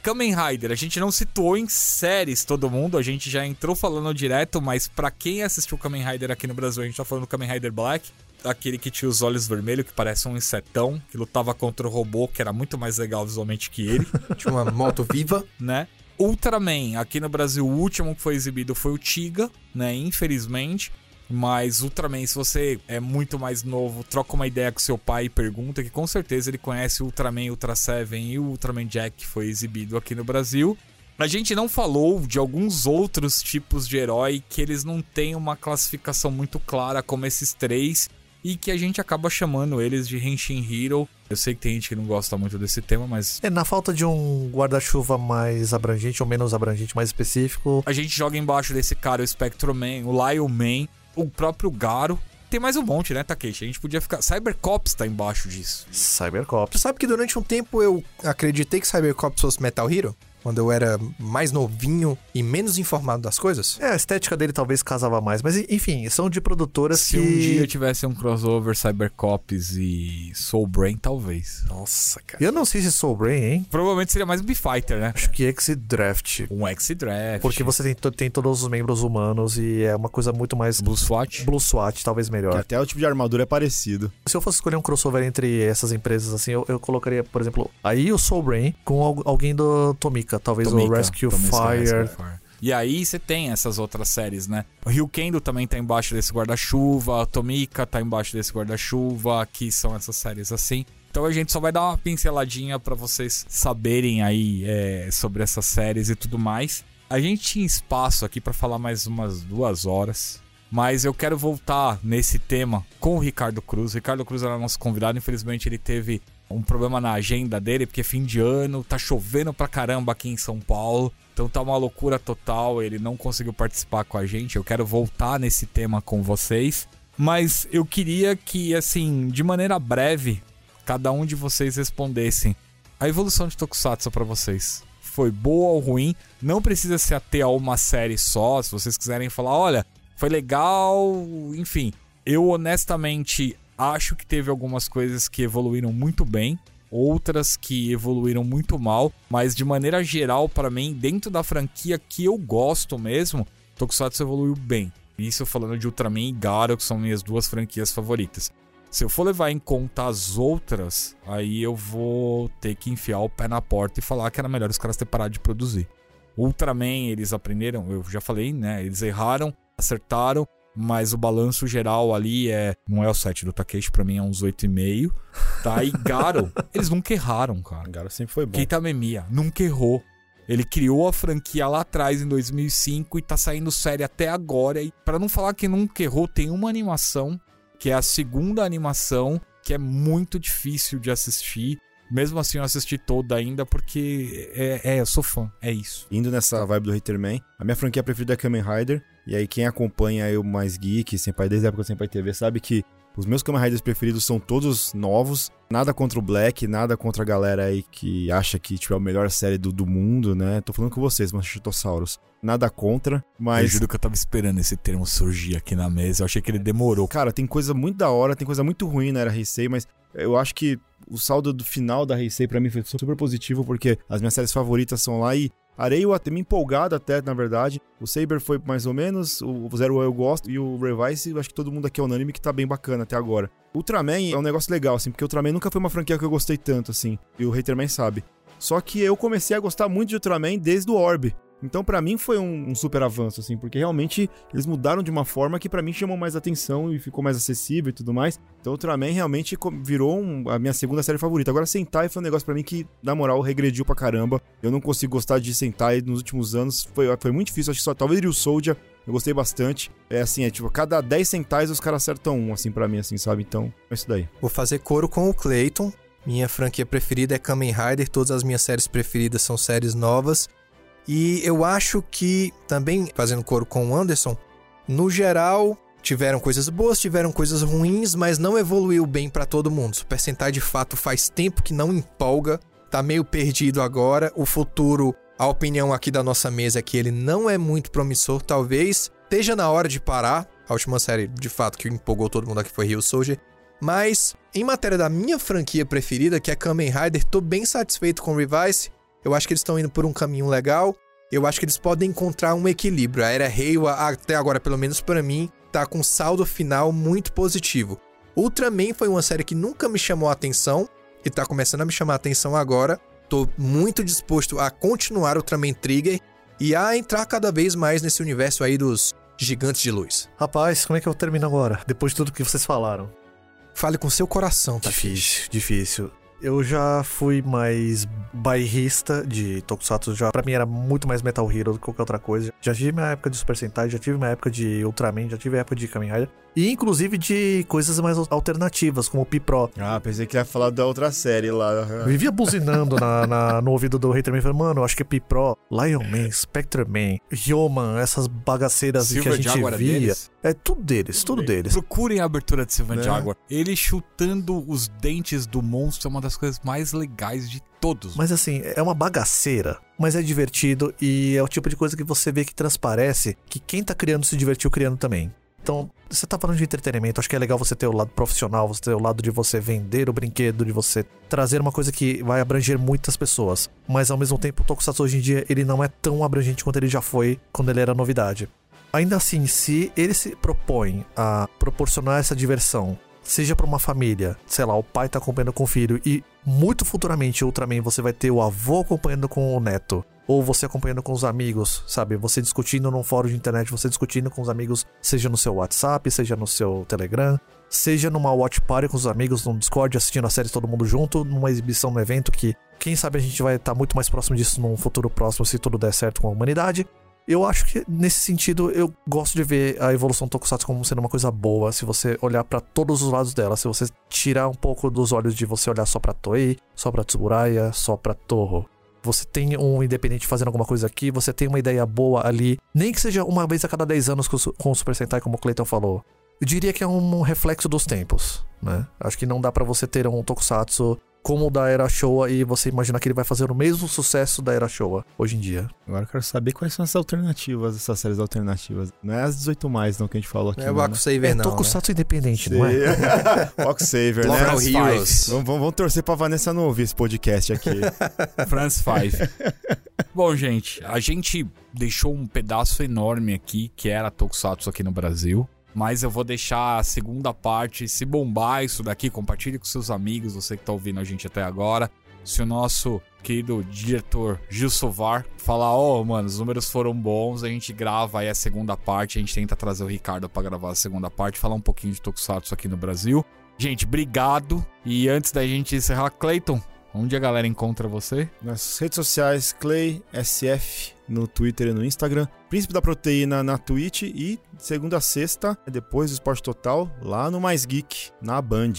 Kamen Rider, a gente não situou em séries todo mundo, a gente já entrou falando direto, mas pra quem assistiu Kamen Rider aqui no Brasil, a gente tá falando do Kamen Rider Black, aquele que tinha os olhos vermelhos, que parece um insetão, que lutava contra o robô, que era muito mais legal visualmente que ele, <laughs> Tinha uma moto viva. né? Ultraman, aqui no Brasil, o último que foi exibido foi o Tiga, né? Infelizmente. Mas Ultraman, se você é muito mais novo, troca uma ideia com seu pai e pergunta, que com certeza ele conhece Ultraman Ultra Seven e o Ultraman Jack que foi exibido aqui no Brasil. A gente não falou de alguns outros tipos de herói que eles não têm uma classificação muito clara como esses três e que a gente acaba chamando eles de Henshin Hero. Eu sei que tem gente que não gosta muito desse tema, mas É, na falta de um guarda-chuva mais abrangente ou menos abrangente, mais específico, A gente joga embaixo desse cara o Spectrum Man, o Lion Man, o próprio Garo. Tem mais um monte, né, Takeshi? A gente podia ficar. Cybercops tá embaixo disso. Cybercops. Tu sabe que durante um tempo eu acreditei que Cybercops fosse Metal Hero? Quando eu era mais novinho e menos informado das coisas. É, a estética dele talvez casava mais, mas enfim, são de produtoras Se que... um dia tivesse um crossover Cybercops e Soul Brain, talvez. Nossa, cara. Eu não sei se Soul Brain, hein? Provavelmente seria mais um B-Fighter, né? Acho que X Draft. Um X-Draft. Porque você tem, tem todos os membros humanos e é uma coisa muito mais... Blue SWAT. Blue SWAT, talvez Que melhor. até o tipo de armadura é parecido. Se eu fosse escolher um crossover entre essas empresas, assim, eu, eu colocaria, por exemplo, aí o Soul Brain com al- alguém do Tomika, talvez o Rescue Fire. Rescue Fire. E aí você tem essas outras séries, né? O Ryukendo também tá embaixo desse guarda-chuva, a Tomika tá embaixo desse guarda-chuva, que são essas séries assim. Então a gente só vai dar uma pinceladinha pra vocês saberem aí é, sobre essas séries e tudo mais. A gente tinha espaço aqui pra falar mais umas duas horas. Mas eu quero voltar nesse tema com o Ricardo Cruz. O Ricardo Cruz era nosso convidado, infelizmente ele teve um problema na agenda dele, porque fim de ano, tá chovendo pra caramba aqui em São Paulo. Então tá uma loucura total, ele não conseguiu participar com a gente. Eu quero voltar nesse tema com vocês. Mas eu queria que, assim, de maneira breve, cada um de vocês respondessem. A evolução de Tokusatsu pra vocês foi boa ou ruim? Não precisa se ater a uma série só. Se vocês quiserem falar, olha, foi legal, enfim. Eu honestamente acho que teve algumas coisas que evoluíram muito bem, outras que evoluíram muito mal, mas de maneira geral, pra mim, dentro da franquia que eu gosto mesmo, Tokusatsu evoluiu bem. Isso falando de Ultraman e Garo, que são minhas duas franquias favoritas. Se eu for levar em conta as outras, aí eu vou ter que enfiar o pé na porta e falar que era melhor os caras terem parado de produzir. Ultraman, eles aprenderam, eu já falei, né? Eles erraram, acertaram, mas o balanço geral ali é. Não é o 7 do Takeshi, pra mim é uns 8,5. Tá? E Garo, <laughs> eles nunca erraram, cara. O cara sempre foi bom. Keita Memia nunca errou. Ele criou a franquia lá atrás, em 2005, e tá saindo série até agora. E para não falar que nunca errou, tem uma animação, que é a segunda animação, que é muito difícil de assistir. Mesmo assim, eu assisti toda ainda, porque é, é, eu sou fã, é isso. Indo nessa vibe do Haterman, a minha franquia preferida é Kamen Rider. E aí, quem acompanha eu mais geek, Senpai, desde a época do Senpai TV, sabe que os meus Kamen Riders preferidos são todos novos. Nada contra o Black, nada contra a galera aí que acha que tipo, é a melhor série do, do mundo, né? Tô falando com vocês, Machitossauros. Nada contra, Eu mas. juro que eu tava esperando esse termo surgir aqui na mesa. Eu achei que ele demorou. Cara, tem coisa muito da hora, tem coisa muito ruim na era Heisei, mas eu acho que o saldo do final da Heisei pra mim foi super positivo, porque as minhas séries favoritas são lá e Arei eu até me empolgado até, na verdade. O Saber foi mais ou menos, o Zero eu gosto, e o Revice, eu acho que todo mundo aqui é unânime que tá bem bacana até agora. Ultraman é um negócio legal, assim, porque o Ultraman nunca foi uma franquia que eu gostei tanto, assim, e o Haterman sabe. Só que eu comecei a gostar muito de Ultraman desde o Orb. Então, pra mim, foi um, um super avanço, assim, porque realmente eles mudaram de uma forma que pra mim chamou mais atenção e ficou mais acessível e tudo mais. Então, Ultraman realmente virou um- a minha segunda série favorita. Agora, Sentai foi um negócio pra mim que, na moral, regrediu pra caramba. Eu não consigo gostar de Sentai nos últimos anos. Foi, foi muito difícil, acho que só talvez o Soldier. Eu gostei bastante. É assim, é tipo, cada 10 Sentais os caras acertam um, assim, pra mim, assim, sabe? Então, é isso daí. Vou fazer coro com o Clayton. Minha franquia preferida é Kamen Rider. Todas as minhas séries preferidas são séries novas. E eu acho que, também fazendo coro com o Anderson, no geral, tiveram coisas boas, tiveram coisas ruins, mas não evoluiu bem pra todo mundo. Super Sentai, de fato, faz tempo que não empolga. Tá meio perdido agora. O futuro, a opinião aqui da nossa mesa é que ele não é muito promissor. Talvez esteja na hora de parar. A última série, de fato, que empolgou todo mundo aqui foi Rio Soldier. Mas, em matéria da minha franquia preferida, que é Kamen Rider, tô bem satisfeito com o Revice. Eu acho que eles estão indo por um caminho legal. Eu acho que eles podem encontrar um equilíbrio. A Era Reiwa, até agora, pelo menos pra mim, tá com um saldo final muito positivo. Ultraman foi uma série que nunca me chamou a atenção e tá começando a me chamar a atenção agora. Tô muito disposto a continuar Ultraman Trigger e a entrar cada vez mais nesse universo aí dos gigantes de luz. Rapaz, como é que eu termino agora? Depois de tudo que vocês falaram. Fale com seu coração, tá? Difícil, difícil. Eu já fui mais bairrista de Tokusatsu, já pra mim era muito mais Metal Hero do que qualquer outra coisa. Já tive minha época de Super Sentai, já tive minha época de Ultraman, já tive a época de Kamen Rider. E inclusive de coisas mais alternativas, como o Pipro. Ah, pensei que ia falar da outra série lá. Vivia buzinando na, na- no ouvido do Haterman, falando, mano, acho que é Pipro, Lion Man, Spectre Man, Yeoman, essas bagaceiras que a Silver gente Jaguar é via. deles? É tudo deles, tudo deles. Procurem a abertura de Sylvan Né? Jaguar. Ele chutando os dentes do monstro é uma das coisas mais legais de todos. Mas assim, é uma bagaceira, mas é divertido e é o tipo de coisa que você vê que transparece que quem tá criando se divertiu criando também. Então, você tá falando de entretenimento, acho que é legal você ter o lado profissional, você ter o lado de você vender o brinquedo, de você trazer uma coisa que vai abranger muitas pessoas. Mas ao mesmo tempo, o Tokusatsu hoje em dia, ele não é tão abrangente quanto ele já foi quando ele era novidade. Ainda assim, se ele se propõe a proporcionar essa diversão, seja pra uma família, sei lá, o pai tá acompanhando com o filho e muito futuramente, Ultraman, você vai ter o avô acompanhando com o neto. Ou você acompanhando com os amigos, sabe? Você discutindo num fórum de internet, você discutindo com os amigos, seja no seu WhatsApp, seja no seu Telegram, seja numa watch party com os amigos no Discord, assistindo a série todo mundo junto, numa exibição no evento que, quem sabe, a gente vai estar muito mais próximo disso num futuro próximo se tudo der certo com a humanidade. Eu acho que nesse sentido eu gosto de ver a evolução do Tokusatsu como sendo uma coisa boa, se você olhar pra todos os lados dela, se você tirar um pouco dos olhos de você olhar só pra Toei, só pra Tsuburaya, só pra Toho. Você tem um independente fazendo alguma coisa aqui, você tem uma ideia boa ali, nem que seja uma vez a cada 10 anos com o Super Sentai, como o Clayton falou. Eu diria que é um reflexo dos tempos, né? Acho que não dá pra você ter um Tokusatsu como o da Era Showa e você imaginar que ele vai fazer o mesmo sucesso da Era Showa hoje em dia. Agora eu quero saber quais são as alternativas, essas séries alternativas. Não é as 18 mais, não, que a gente falou aqui. Não é o não, Baku Saver, é não. né? Tokusatsu independente, não é? Sei. Fox Saver, né? Local Heroes. Vamos, vamos, vamos torcer pra Vanessa não ouvir esse podcast aqui. <laughs> France 5. <laughs> Bom, gente, a gente deixou um pedaço enorme aqui, que era Tokusatsu aqui no Brasil. Mas eu vou deixar a segunda parte. Se bombar isso daqui, compartilhe com seus amigos, você que tá ouvindo a gente até agora. Se o nosso querido diretor Gil Sovar falar, ó, mano, os números foram bons, a gente grava aí a segunda parte, a gente tenta trazer o Ricardo pra gravar a segunda parte, falar um pouquinho de Tokusatsu aqui no Brasil. Gente, obrigado. E antes da gente encerrar, Clayton, onde a galera encontra você? Nas redes sociais, Clay SF no Twitter e no Instagram. Príncipe da Proteína na Twitch e segunda a sexta, depois do Esporte Total, lá no Mais Geek, na Band.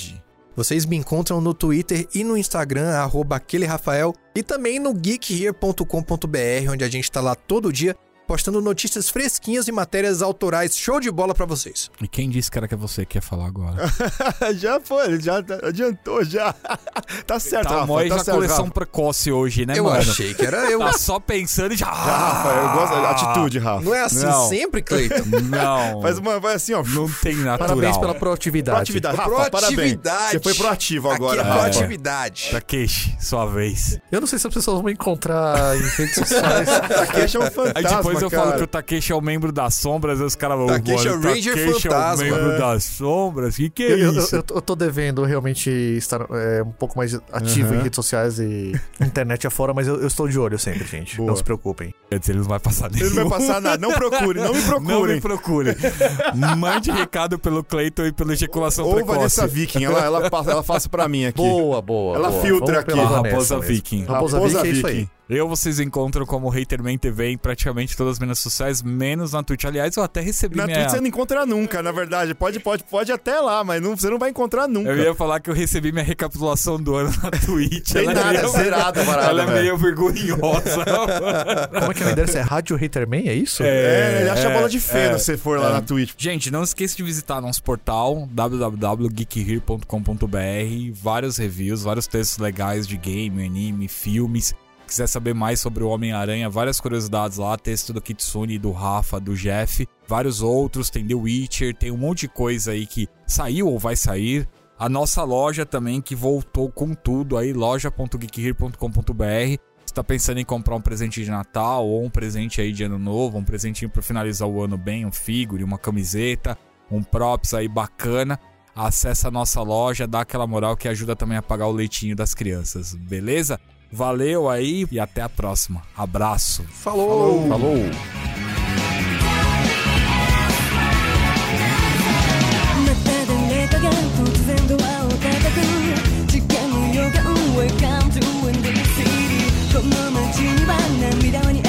Vocês me encontram no Twitter e no Instagram, arroba aquele Rafael, e também no geekhere.com.br, onde a gente tá lá todo dia postando notícias fresquinhas e matérias autorais show de bola pra vocês. <laughs> E quem disse que era que você quer falar agora? <laughs> já foi, já adiantou já. <laughs> tá certo, tá, Rafa, tá certo, coleção Rafa. precoce hoje, né, eu mano? achei que era eu. Tá só pensando e já. Já, Rafa, eu gosto da atitude, Rafa. Não é assim Não. sempre, Cleiton? Não. Faz uma, vai assim, ó. Não tem natural. Parabéns pela proatividade. Proatividade, Rafa, parabéns. Proatividade. Você foi proativo agora, Aqui é Rafa. proatividade. Takeshi, sua vez. Eu não sei se as pessoas vão me encontrar em redes sociais. Takeshi é um Aí fantasma, eu cara. falo que o Takeshi é o membro das sombras, aí os caras vão. Takeshi é o "Mano, Ranger Takeshi é o fantasma." membro É. das sombras. Que que é Eu, eu- isso? eu- eu tô devendo realmente estar é, um pouco mais ativo Aham. em redes sociais e internet afora, mas eu, eu estou de olho sempre, gente. Boa. Não se preocupem. Quer dizer, ele não vai passar Ele nenhum. não vai passar nada. Não procure, não me <laughs> Não procurem. me procure. Mande recado pelo Clayton e pela ejaculação Ou precoce. Vanessa Viking, ela, ela, passa, ela passa pra mim aqui. Boa, boa. Ela boa. filtra Vamos aqui. raposa viking. Raposa, Raposa Viking é isso aí. Eu vocês encontram como Haterman TV em praticamente todas as minhas sociais, menos na Twitch. Aliás, eu até recebi Na minha... Twitch você não encontra nunca, na verdade. Pode, pode, pode até lá, mas não, você não vai encontrar nunca. Eu ia falar que eu recebi minha recapitulação do ano na Twitch. Tem Ela é nada, meio- zerada a parada, Ela é velho. meio vergonhosa. <laughs> Como é que é o nome desse? É Rádio Haterman? É isso? É, ele acha é, bola de feno é, se você for lá é. na Twitch. Gente, não esqueça de visitar nosso portal www.geekhere.com.br, vários reviews, vários textos legais de game, anime, filmes. Quiser saber mais sobre o Homem-Aranha, várias curiosidades lá, texto do Kitsune, do Rafa, do Jeff, vários outros, tem The Witcher, tem um monte de coisa aí que saiu ou vai sair. A nossa loja também que voltou com tudo aí, loja.geekhere.com.br. Você tá pensando em comprar um presente de Natal ou um presente aí de Ano Novo, um presentinho pra finalizar o ano bem, um figure, uma camiseta, um props aí bacana, acessa a nossa loja, dá aquela moral que ajuda também a pagar o leitinho das crianças, beleza? Valeu aí e até a próxima. Abraço. Falou. Falou. Falou. Come on,